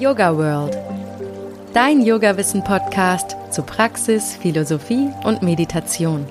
Yoga World. Dein Yoga-Wissen-Podcast zu Praxis, Philosophie und Meditation.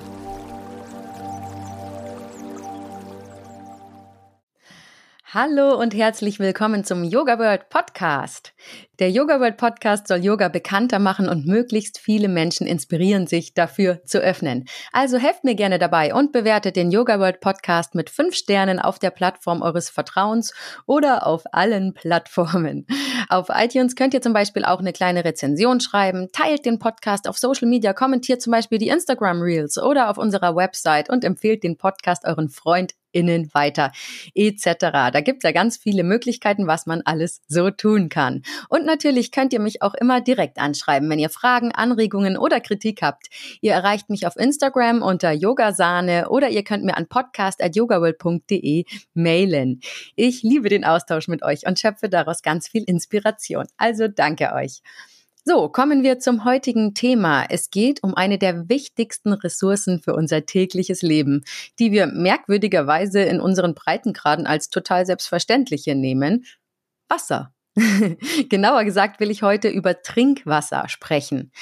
Hallo und herzlich willkommen zum Yoga World Podcast. Der Yoga World Podcast soll Yoga bekannter machen und möglichst viele Menschen inspirieren, sich dafür zu öffnen. Also helft mir gerne dabei und bewertet den Yoga World Podcast mit fünf Sternen auf der Plattform eures Vertrauens oder auf allen Plattformen. Auf iTunes könnt ihr zum Beispiel auch eine kleine Rezension schreiben, teilt den Podcast auf Social Media, kommentiert zum Beispiel die Instagram Reels oder auf unserer Website und empfehlt den Podcast euren Freunden innen weiter etc. Da gibt es ja ganz viele Möglichkeiten, was man alles so tun kann. Und natürlich könnt ihr mich auch immer direkt anschreiben, wenn ihr Fragen, Anregungen oder Kritik habt. Ihr erreicht mich auf Instagram unter Yogasahne oder ihr könnt mir an podcast.yogaworld.de mailen. Ich liebe den Austausch mit euch und schöpfe daraus ganz viel Inspiration. Also danke euch. So, kommen wir zum heutigen Thema. Es geht um eine der wichtigsten Ressourcen für unser tägliches Leben, die wir merkwürdigerweise in unseren Breitengraden als total selbstverständliche nehmen. Wasser. Genauer gesagt will ich heute über Trinkwasser sprechen.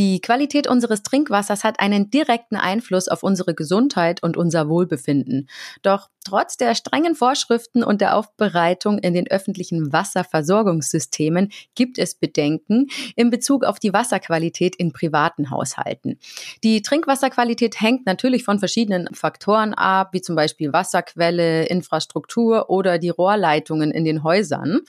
Die Qualität unseres Trinkwassers hat einen direkten Einfluss auf unsere Gesundheit und unser Wohlbefinden. Doch trotz der strengen Vorschriften und der Aufbereitung in den öffentlichen Wasserversorgungssystemen gibt es Bedenken in Bezug auf die Wasserqualität in privaten Haushalten. Die Trinkwasserqualität hängt natürlich von verschiedenen Faktoren ab, wie zum Beispiel Wasserquelle, Infrastruktur oder die Rohrleitungen in den Häusern.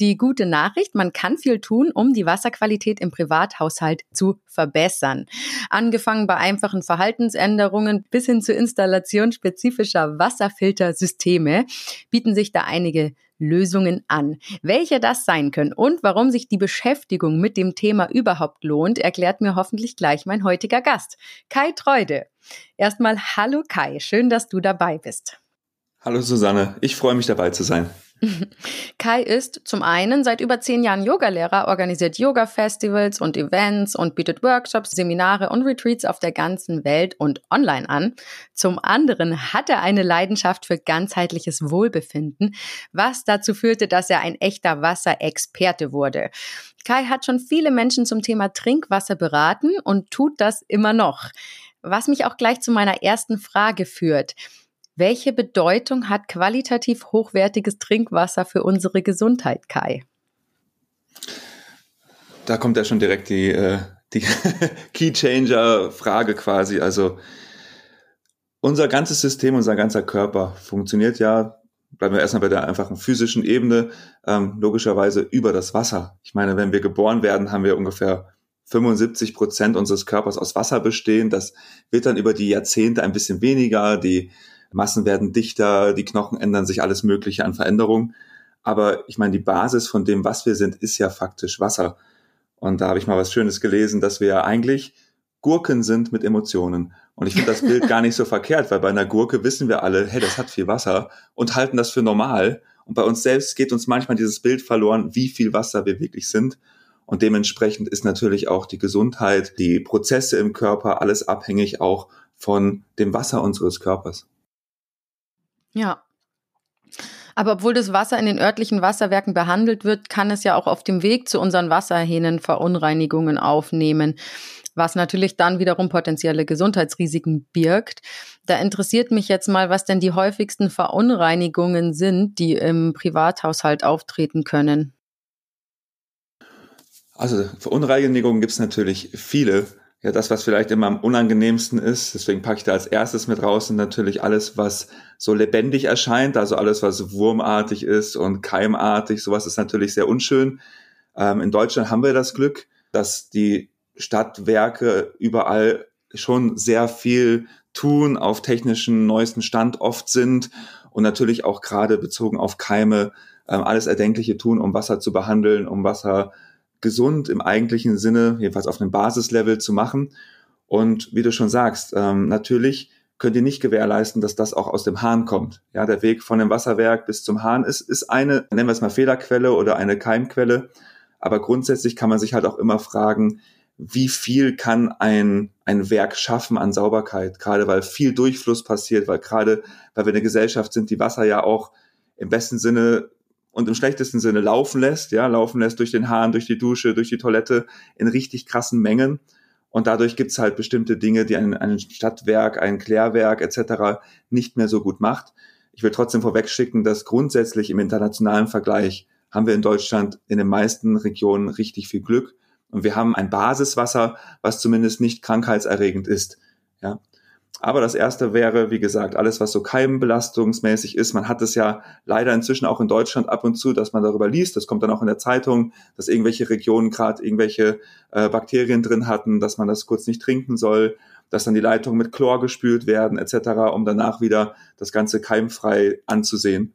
Die gute Nachricht, man kann viel tun, um die Wasserqualität im Privathaushalt zu verbessern. Angefangen bei einfachen Verhaltensänderungen bis hin zur Installation spezifischer Wasserfiltersysteme bieten sich da einige Lösungen an. Welche das sein können und warum sich die Beschäftigung mit dem Thema überhaupt lohnt, erklärt mir hoffentlich gleich mein heutiger Gast, Kai Treude. Erstmal hallo Kai, schön, dass du dabei bist. Hallo Susanne, ich freue mich dabei zu sein. Kai ist zum einen seit über zehn Jahren Yogalehrer, organisiert Yoga-Festivals und Events und bietet Workshops, Seminare und Retreats auf der ganzen Welt und online an. Zum anderen hat er eine Leidenschaft für ganzheitliches Wohlbefinden, was dazu führte, dass er ein echter Wasserexperte wurde. Kai hat schon viele Menschen zum Thema Trinkwasser beraten und tut das immer noch. Was mich auch gleich zu meiner ersten Frage führt. Welche Bedeutung hat qualitativ hochwertiges Trinkwasser für unsere Gesundheit, Kai? Da kommt ja schon direkt die, äh, die Key-Changer-Frage quasi. Also unser ganzes System, unser ganzer Körper funktioniert ja, bleiben wir erstmal bei der einfachen physischen Ebene, ähm, logischerweise über das Wasser. Ich meine, wenn wir geboren werden, haben wir ungefähr 75 Prozent unseres Körpers aus Wasser bestehen. Das wird dann über die Jahrzehnte ein bisschen weniger. Die Massen werden dichter, die Knochen ändern sich, alles Mögliche an Veränderungen. Aber ich meine, die Basis von dem, was wir sind, ist ja faktisch Wasser. Und da habe ich mal was Schönes gelesen, dass wir ja eigentlich Gurken sind mit Emotionen. Und ich finde das Bild gar nicht so verkehrt, weil bei einer Gurke wissen wir alle, hey, das hat viel Wasser und halten das für normal. Und bei uns selbst geht uns manchmal dieses Bild verloren, wie viel Wasser wir wirklich sind. Und dementsprechend ist natürlich auch die Gesundheit, die Prozesse im Körper, alles abhängig auch von dem Wasser unseres Körpers. Ja. Aber obwohl das Wasser in den örtlichen Wasserwerken behandelt wird, kann es ja auch auf dem Weg zu unseren Wasserhähnen Verunreinigungen aufnehmen, was natürlich dann wiederum potenzielle Gesundheitsrisiken birgt. Da interessiert mich jetzt mal, was denn die häufigsten Verunreinigungen sind, die im Privathaushalt auftreten können. Also Verunreinigungen gibt es natürlich viele ja, das, was vielleicht immer am unangenehmsten ist, deswegen packe ich da als erstes mit raus, sind natürlich alles, was so lebendig erscheint, also alles, was wurmartig ist und keimartig, sowas ist natürlich sehr unschön. Ähm, in Deutschland haben wir das Glück, dass die Stadtwerke überall schon sehr viel tun, auf technischen neuesten Stand oft sind und natürlich auch gerade bezogen auf Keime ähm, alles Erdenkliche tun, um Wasser zu behandeln, um Wasser gesund im eigentlichen Sinne, jedenfalls auf einem Basislevel zu machen. Und wie du schon sagst, ähm, natürlich könnt ihr nicht gewährleisten, dass das auch aus dem Hahn kommt. Ja, der Weg von dem Wasserwerk bis zum Hahn ist, ist eine, nennen wir es mal Fehlerquelle oder eine Keimquelle. Aber grundsätzlich kann man sich halt auch immer fragen, wie viel kann ein, ein Werk schaffen an Sauberkeit? Gerade weil viel Durchfluss passiert, weil gerade, weil wir eine Gesellschaft sind, die Wasser ja auch im besten Sinne und im schlechtesten Sinne laufen lässt, ja, laufen lässt durch den Hahn, durch die Dusche, durch die Toilette in richtig krassen Mengen. Und dadurch gibt's halt bestimmte Dinge, die ein, ein Stadtwerk, ein Klärwerk etc. nicht mehr so gut macht. Ich will trotzdem vorwegschicken, dass grundsätzlich im internationalen Vergleich haben wir in Deutschland in den meisten Regionen richtig viel Glück. Und wir haben ein Basiswasser, was zumindest nicht krankheitserregend ist. Ja. Aber das erste wäre, wie gesagt, alles, was so keimbelastungsmäßig ist. Man hat es ja leider inzwischen auch in Deutschland ab und zu, dass man darüber liest. Das kommt dann auch in der Zeitung, dass irgendwelche Regionen gerade irgendwelche äh, Bakterien drin hatten, dass man das kurz nicht trinken soll, dass dann die Leitungen mit Chlor gespült werden, etc., um danach wieder das Ganze keimfrei anzusehen.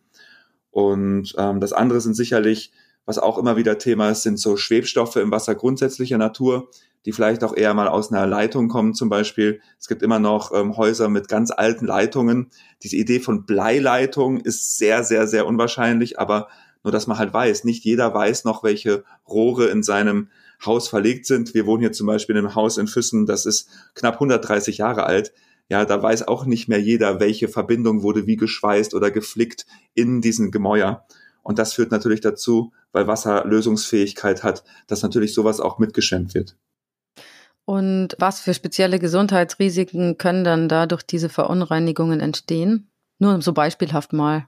Und ähm, das andere sind sicherlich, was auch immer wieder Thema ist, sind so Schwebstoffe im Wasser grundsätzlicher Natur die vielleicht auch eher mal aus einer Leitung kommen zum Beispiel. Es gibt immer noch ähm, Häuser mit ganz alten Leitungen. Diese Idee von Bleileitung ist sehr, sehr, sehr unwahrscheinlich, aber nur, dass man halt weiß, nicht jeder weiß noch, welche Rohre in seinem Haus verlegt sind. Wir wohnen hier zum Beispiel in einem Haus in Füssen, das ist knapp 130 Jahre alt. Ja, da weiß auch nicht mehr jeder, welche Verbindung wurde wie geschweißt oder geflickt in diesen Gemäuer. Und das führt natürlich dazu, weil Wasser Lösungsfähigkeit hat, dass natürlich sowas auch mitgeschwemmt wird. Und was für spezielle Gesundheitsrisiken können dann da durch diese Verunreinigungen entstehen? Nur so beispielhaft mal.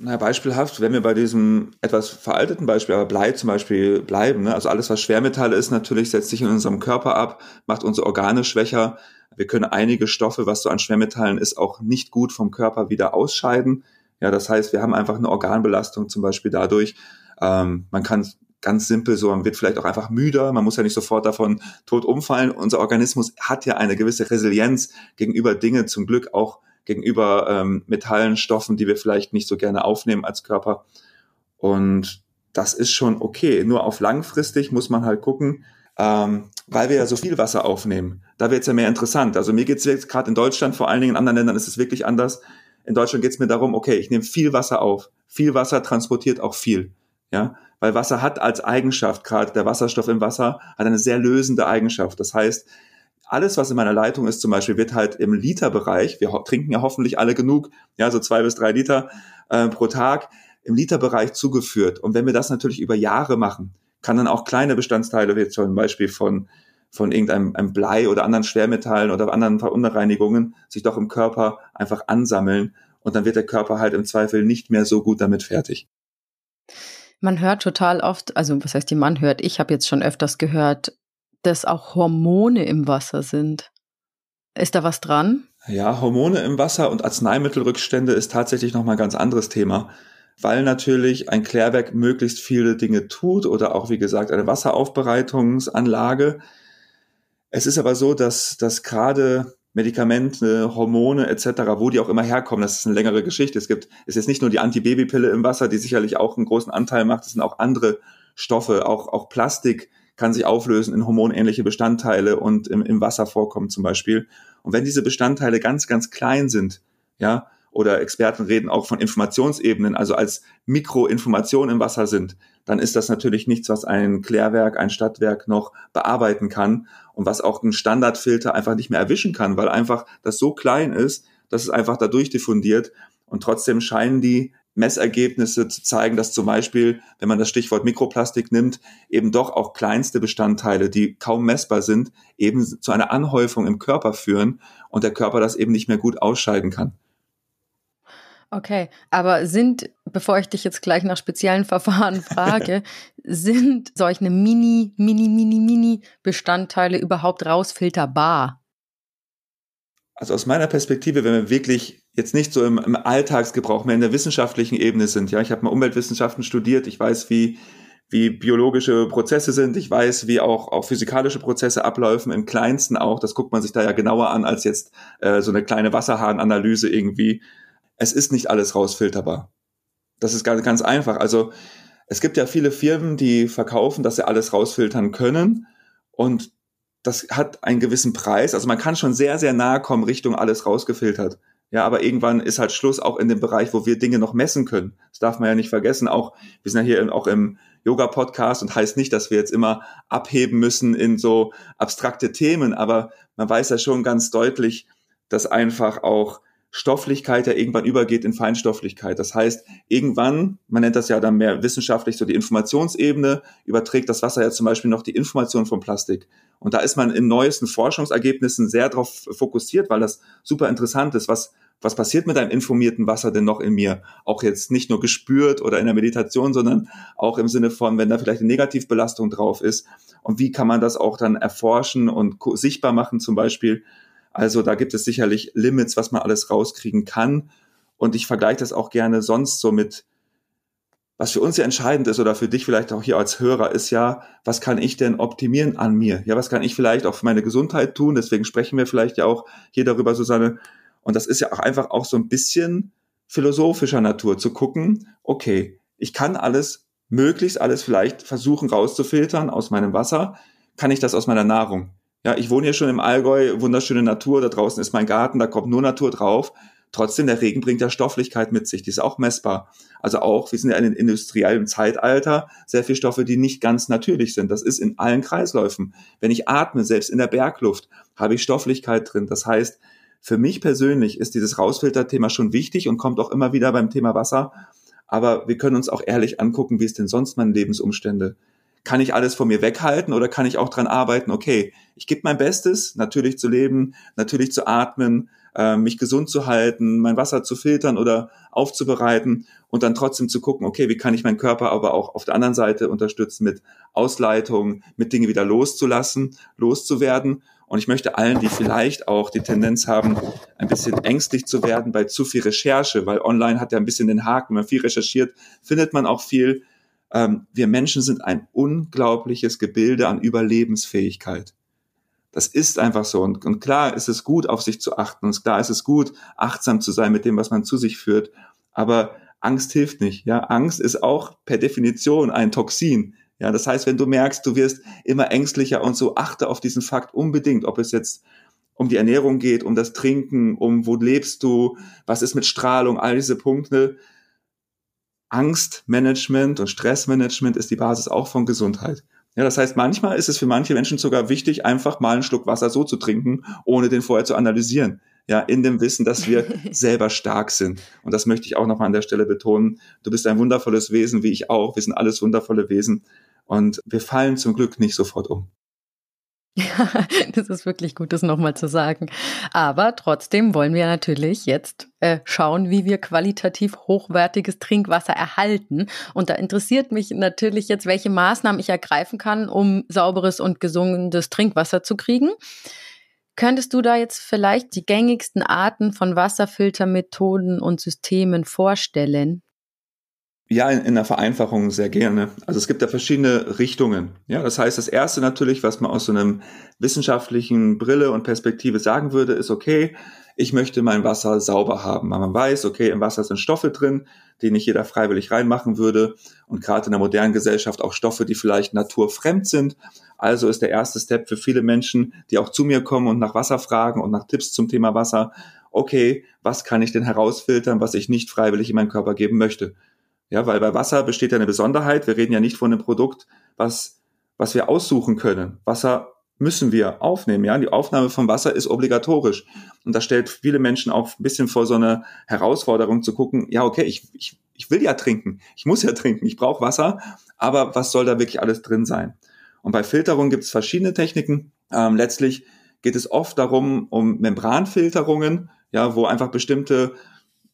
Na, beispielhaft, wenn wir bei diesem etwas veralteten Beispiel, aber Blei zum Beispiel bleiben, ne? also alles, was Schwermetalle ist, natürlich setzt sich in unserem Körper ab, macht unsere Organe schwächer. Wir können einige Stoffe, was so an Schwermetallen ist, auch nicht gut vom Körper wieder ausscheiden. Ja, das heißt, wir haben einfach eine Organbelastung zum Beispiel dadurch. Ähm, man kann ganz simpel so, man wird vielleicht auch einfach müder, man muss ja nicht sofort davon tot umfallen. Unser Organismus hat ja eine gewisse Resilienz gegenüber Dinge, zum Glück auch gegenüber ähm, Metallen, Stoffen, die wir vielleicht nicht so gerne aufnehmen als Körper. Und das ist schon okay. Nur auf langfristig muss man halt gucken, ähm, weil wir ja so viel Wasser aufnehmen. Da wird es ja mehr interessant. Also mir geht es jetzt gerade in Deutschland, vor allen Dingen in anderen Ländern ist es wirklich anders. In Deutschland geht es mir darum, okay, ich nehme viel Wasser auf. Viel Wasser transportiert auch viel. Ja, weil Wasser hat als Eigenschaft, gerade der Wasserstoff im Wasser, hat eine sehr lösende Eigenschaft. Das heißt, alles, was in meiner Leitung ist, zum Beispiel, wird halt im Literbereich, wir trinken ja hoffentlich alle genug, ja, so zwei bis drei Liter äh, pro Tag, im Literbereich zugeführt. Und wenn wir das natürlich über Jahre machen, kann dann auch kleine Bestandteile, wie zum Beispiel von, von irgendeinem einem Blei oder anderen Schwermetallen oder anderen Verunreinigungen, sich doch im Körper einfach ansammeln. Und dann wird der Körper halt im Zweifel nicht mehr so gut damit fertig. Man hört total oft, also was heißt die Mann hört, ich habe jetzt schon öfters gehört, dass auch Hormone im Wasser sind. Ist da was dran? Ja, Hormone im Wasser und Arzneimittelrückstände ist tatsächlich nochmal ein ganz anderes Thema, weil natürlich ein Klärwerk möglichst viele Dinge tut oder auch, wie gesagt, eine Wasseraufbereitungsanlage. Es ist aber so, dass, dass gerade Medikamente, Hormone etc., wo die auch immer herkommen, das ist eine längere Geschichte. Es gibt, es ist jetzt nicht nur die Antibabypille im Wasser, die sicherlich auch einen großen Anteil macht, es sind auch andere Stoffe, auch, auch Plastik kann sich auflösen in hormonähnliche Bestandteile und im, im Wasser vorkommen zum Beispiel. Und wenn diese Bestandteile ganz, ganz klein sind, ja, oder Experten reden auch von Informationsebenen, also als Mikroinformation im Wasser sind, dann ist das natürlich nichts, was ein Klärwerk, ein Stadtwerk noch bearbeiten kann und was auch ein Standardfilter einfach nicht mehr erwischen kann, weil einfach das so klein ist, dass es einfach dadurch diffundiert und trotzdem scheinen die Messergebnisse zu zeigen, dass zum Beispiel, wenn man das Stichwort Mikroplastik nimmt, eben doch auch kleinste Bestandteile, die kaum messbar sind, eben zu einer Anhäufung im Körper führen und der Körper das eben nicht mehr gut ausscheiden kann. Okay, aber sind, bevor ich dich jetzt gleich nach speziellen Verfahren frage, sind solche Mini, Mini, Mini, Mini Bestandteile überhaupt rausfilterbar? Also aus meiner Perspektive, wenn wir wirklich jetzt nicht so im, im Alltagsgebrauch mehr in der wissenschaftlichen Ebene sind, ja, ich habe mal Umweltwissenschaften studiert, ich weiß, wie wie biologische Prozesse sind. Ich weiß, wie auch, auch physikalische Prozesse ablaufen, im kleinsten auch. Das guckt man sich da ja genauer an als jetzt äh, so eine kleine Wasserhahnanalyse irgendwie es ist nicht alles rausfilterbar. Das ist ganz, ganz einfach. Also es gibt ja viele Firmen, die verkaufen, dass sie alles rausfiltern können und das hat einen gewissen Preis. Also man kann schon sehr, sehr nahe kommen Richtung alles rausgefiltert. Ja, aber irgendwann ist halt Schluss auch in dem Bereich, wo wir Dinge noch messen können. Das darf man ja nicht vergessen. Auch, wir sind ja hier auch im Yoga-Podcast und heißt nicht, dass wir jetzt immer abheben müssen in so abstrakte Themen, aber man weiß ja schon ganz deutlich, dass einfach auch Stofflichkeit ja irgendwann übergeht in Feinstofflichkeit. Das heißt, irgendwann, man nennt das ja dann mehr wissenschaftlich so die Informationsebene, überträgt das Wasser ja zum Beispiel noch die Information vom Plastik. Und da ist man in neuesten Forschungsergebnissen sehr darauf fokussiert, weil das super interessant ist, was, was passiert mit einem informierten Wasser denn noch in mir? Auch jetzt nicht nur gespürt oder in der Meditation, sondern auch im Sinne von, wenn da vielleicht eine Negativbelastung drauf ist. Und wie kann man das auch dann erforschen und sichtbar machen zum Beispiel? Also da gibt es sicherlich Limits, was man alles rauskriegen kann. Und ich vergleiche das auch gerne sonst so mit, was für uns ja entscheidend ist oder für dich vielleicht auch hier als Hörer ist ja, was kann ich denn optimieren an mir? Ja, was kann ich vielleicht auch für meine Gesundheit tun? Deswegen sprechen wir vielleicht ja auch hier darüber, Susanne. Und das ist ja auch einfach auch so ein bisschen philosophischer Natur zu gucken, okay, ich kann alles, möglichst alles vielleicht versuchen rauszufiltern aus meinem Wasser. Kann ich das aus meiner Nahrung? Ja, ich wohne hier schon im Allgäu, wunderschöne Natur, da draußen ist mein Garten, da kommt nur Natur drauf. Trotzdem, der Regen bringt ja Stofflichkeit mit sich, die ist auch messbar. Also auch, wir sind ja in einem industriellen Zeitalter, sehr viele Stoffe, die nicht ganz natürlich sind. Das ist in allen Kreisläufen. Wenn ich atme, selbst in der Bergluft, habe ich Stofflichkeit drin. Das heißt, für mich persönlich ist dieses Rausfilter-Thema schon wichtig und kommt auch immer wieder beim Thema Wasser. Aber wir können uns auch ehrlich angucken, wie ist denn sonst meine Lebensumstände? Kann ich alles von mir weghalten oder kann ich auch dran arbeiten, okay, ich gebe mein Bestes, natürlich zu leben, natürlich zu atmen, äh, mich gesund zu halten, mein Wasser zu filtern oder aufzubereiten und dann trotzdem zu gucken, okay, wie kann ich meinen Körper aber auch auf der anderen Seite unterstützen mit Ausleitung, mit Dinge wieder loszulassen, loszuwerden. Und ich möchte allen, die vielleicht auch die Tendenz haben, ein bisschen ängstlich zu werden bei zu viel Recherche, weil online hat ja ein bisschen den Haken, wenn man viel recherchiert, findet man auch viel, ähm, wir Menschen sind ein unglaubliches Gebilde an Überlebensfähigkeit. Das ist einfach so. Und, und klar ist es gut, auf sich zu achten. Und klar ist es gut, achtsam zu sein mit dem, was man zu sich führt. Aber Angst hilft nicht. Ja, Angst ist auch per Definition ein Toxin. Ja, das heißt, wenn du merkst, du wirst immer ängstlicher und so, achte auf diesen Fakt unbedingt, ob es jetzt um die Ernährung geht, um das Trinken, um wo lebst du, was ist mit Strahlung, all diese Punkte. Angstmanagement und Stressmanagement ist die Basis auch von Gesundheit. Ja, das heißt, manchmal ist es für manche Menschen sogar wichtig, einfach mal einen Schluck Wasser so zu trinken, ohne den vorher zu analysieren. Ja, in dem Wissen, dass wir selber stark sind. Und das möchte ich auch nochmal an der Stelle betonen. Du bist ein wundervolles Wesen, wie ich auch. Wir sind alles wundervolle Wesen. Und wir fallen zum Glück nicht sofort um. Ja, das ist wirklich gut, das nochmal zu sagen. Aber trotzdem wollen wir natürlich jetzt äh, schauen, wie wir qualitativ hochwertiges Trinkwasser erhalten. Und da interessiert mich natürlich jetzt, welche Maßnahmen ich ergreifen kann, um sauberes und gesundes Trinkwasser zu kriegen. Könntest du da jetzt vielleicht die gängigsten Arten von Wasserfiltermethoden und Systemen vorstellen? Ja, in, in der Vereinfachung sehr gerne. Also es gibt da verschiedene Richtungen. Ja, das heißt, das erste natürlich, was man aus so einem wissenschaftlichen Brille und Perspektive sagen würde, ist okay, ich möchte mein Wasser sauber haben. Weil man weiß, okay, im Wasser sind Stoffe drin, die nicht jeder freiwillig reinmachen würde. Und gerade in der modernen Gesellschaft auch Stoffe, die vielleicht naturfremd sind. Also ist der erste Step für viele Menschen, die auch zu mir kommen und nach Wasser fragen und nach Tipps zum Thema Wasser. Okay, was kann ich denn herausfiltern, was ich nicht freiwillig in meinen Körper geben möchte? Ja, weil bei Wasser besteht ja eine Besonderheit. Wir reden ja nicht von einem Produkt, was, was wir aussuchen können. Wasser müssen wir aufnehmen. Ja, die Aufnahme von Wasser ist obligatorisch. Und das stellt viele Menschen auch ein bisschen vor so eine Herausforderung zu gucken, ja, okay, ich, ich, ich will ja trinken. Ich muss ja trinken. Ich brauche Wasser. Aber was soll da wirklich alles drin sein? Und bei Filterung gibt es verschiedene Techniken. Ähm, letztlich geht es oft darum, um Membranfilterungen, ja, wo einfach bestimmte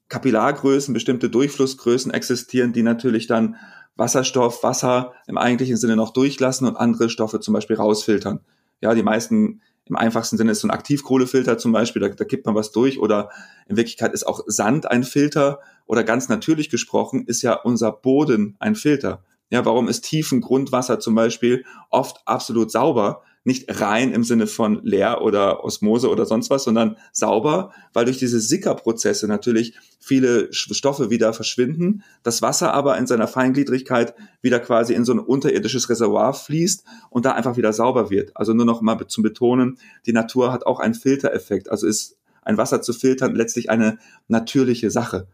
Kapillargrößen, bestimmte Durchflussgrößen existieren, die natürlich dann Wasserstoff, Wasser im eigentlichen Sinne noch durchlassen und andere Stoffe zum Beispiel rausfiltern. Ja, die meisten im einfachsten Sinne ist so ein Aktivkohlefilter zum Beispiel, da, da kippt man was durch oder in Wirklichkeit ist auch Sand ein Filter oder ganz natürlich gesprochen ist ja unser Boden ein Filter. Ja, warum ist tiefen Grundwasser zum Beispiel oft absolut sauber? Nicht rein im Sinne von leer oder Osmose oder sonst was, sondern sauber, weil durch diese Sickerprozesse natürlich viele Stoffe wieder verschwinden, das Wasser aber in seiner Feingliedrigkeit wieder quasi in so ein unterirdisches Reservoir fließt und da einfach wieder sauber wird. Also nur noch mal zum Betonen, die Natur hat auch einen Filtereffekt, also ist ein Wasser zu filtern letztlich eine natürliche Sache.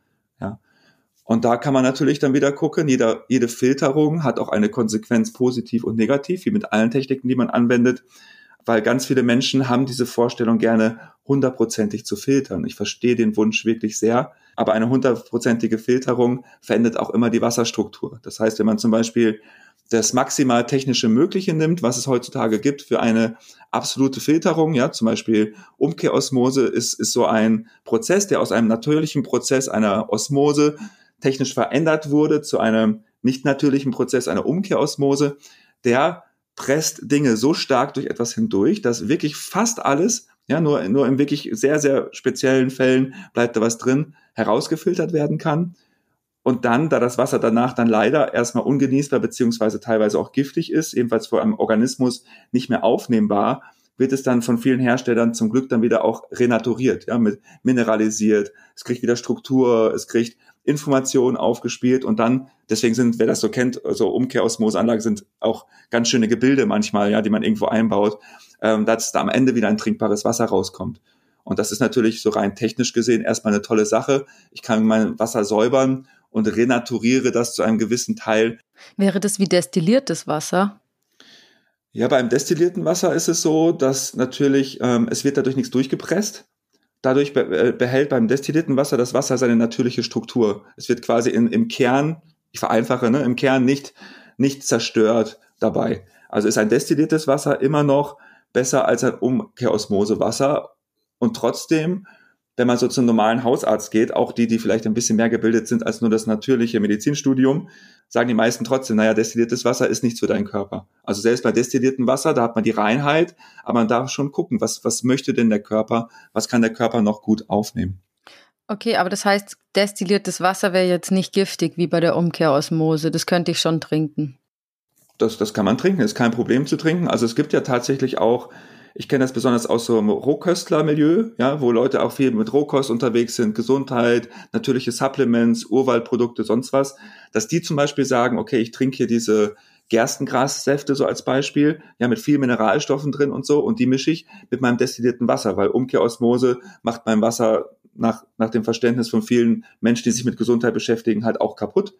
Und da kann man natürlich dann wieder gucken, jeder, jede Filterung hat auch eine Konsequenz positiv und negativ, wie mit allen Techniken, die man anwendet. weil ganz viele Menschen haben diese Vorstellung gerne hundertprozentig zu filtern. Ich verstehe den Wunsch wirklich sehr, aber eine hundertprozentige Filterung verändert auch immer die Wasserstruktur. Das heißt, wenn man zum Beispiel das maximal technische Mögliche nimmt, was es heutzutage gibt für eine absolute Filterung, ja, zum Beispiel Umkehrosmose ist, ist so ein Prozess, der aus einem natürlichen Prozess einer Osmose technisch verändert wurde zu einem nicht natürlichen Prozess einer Umkehrosmose, der presst Dinge so stark durch etwas hindurch, dass wirklich fast alles, ja, nur, nur in wirklich sehr, sehr speziellen Fällen bleibt da was drin, herausgefiltert werden kann. Und dann, da das Wasser danach dann leider erstmal ungenießbar beziehungsweise teilweise auch giftig ist, ebenfalls vor einem Organismus nicht mehr aufnehmbar, wird es dann von vielen Herstellern zum Glück dann wieder auch renaturiert, ja, mit mineralisiert. Es kriegt wieder Struktur, es kriegt Informationen aufgespielt und dann, deswegen sind, wer das so kennt, so also Umkehrosmoseanlagen sind auch ganz schöne Gebilde manchmal, ja, die man irgendwo einbaut, ähm, dass da am Ende wieder ein trinkbares Wasser rauskommt. Und das ist natürlich so rein technisch gesehen erstmal eine tolle Sache. Ich kann mein Wasser säubern und renaturiere das zu einem gewissen Teil. Wäre das wie destilliertes Wasser? Ja, beim destillierten Wasser ist es so, dass natürlich, ähm, es wird dadurch nichts durchgepresst. Dadurch äh, behält beim destillierten Wasser das Wasser seine natürliche Struktur. Es wird quasi in, im Kern, ich vereinfache, ne, im Kern nicht, nicht zerstört dabei. Also ist ein destilliertes Wasser immer noch besser als ein Umkehrosmosewasser und trotzdem wenn man so zum normalen Hausarzt geht, auch die, die vielleicht ein bisschen mehr gebildet sind als nur das natürliche Medizinstudium, sagen die meisten trotzdem, naja, destilliertes Wasser ist nichts für deinen Körper. Also selbst bei destilliertem Wasser, da hat man die Reinheit, aber man darf schon gucken, was, was möchte denn der Körper, was kann der Körper noch gut aufnehmen. Okay, aber das heißt, destilliertes Wasser wäre jetzt nicht giftig wie bei der Umkehrosmose. Das könnte ich schon trinken. Das, das kann man trinken, ist kein Problem zu trinken. Also es gibt ja tatsächlich auch ich kenne das besonders aus so einem Rohköstler-Milieu, ja, wo Leute auch viel mit Rohkost unterwegs sind, Gesundheit, natürliche Supplements, Urwaldprodukte, sonst was, dass die zum Beispiel sagen, okay, ich trinke hier diese Gerstengrassäfte so als Beispiel, ja, mit viel Mineralstoffen drin und so, und die mische ich mit meinem destillierten Wasser, weil Umkehrosmose macht mein Wasser nach, nach dem Verständnis von vielen Menschen, die sich mit Gesundheit beschäftigen, halt auch kaputt.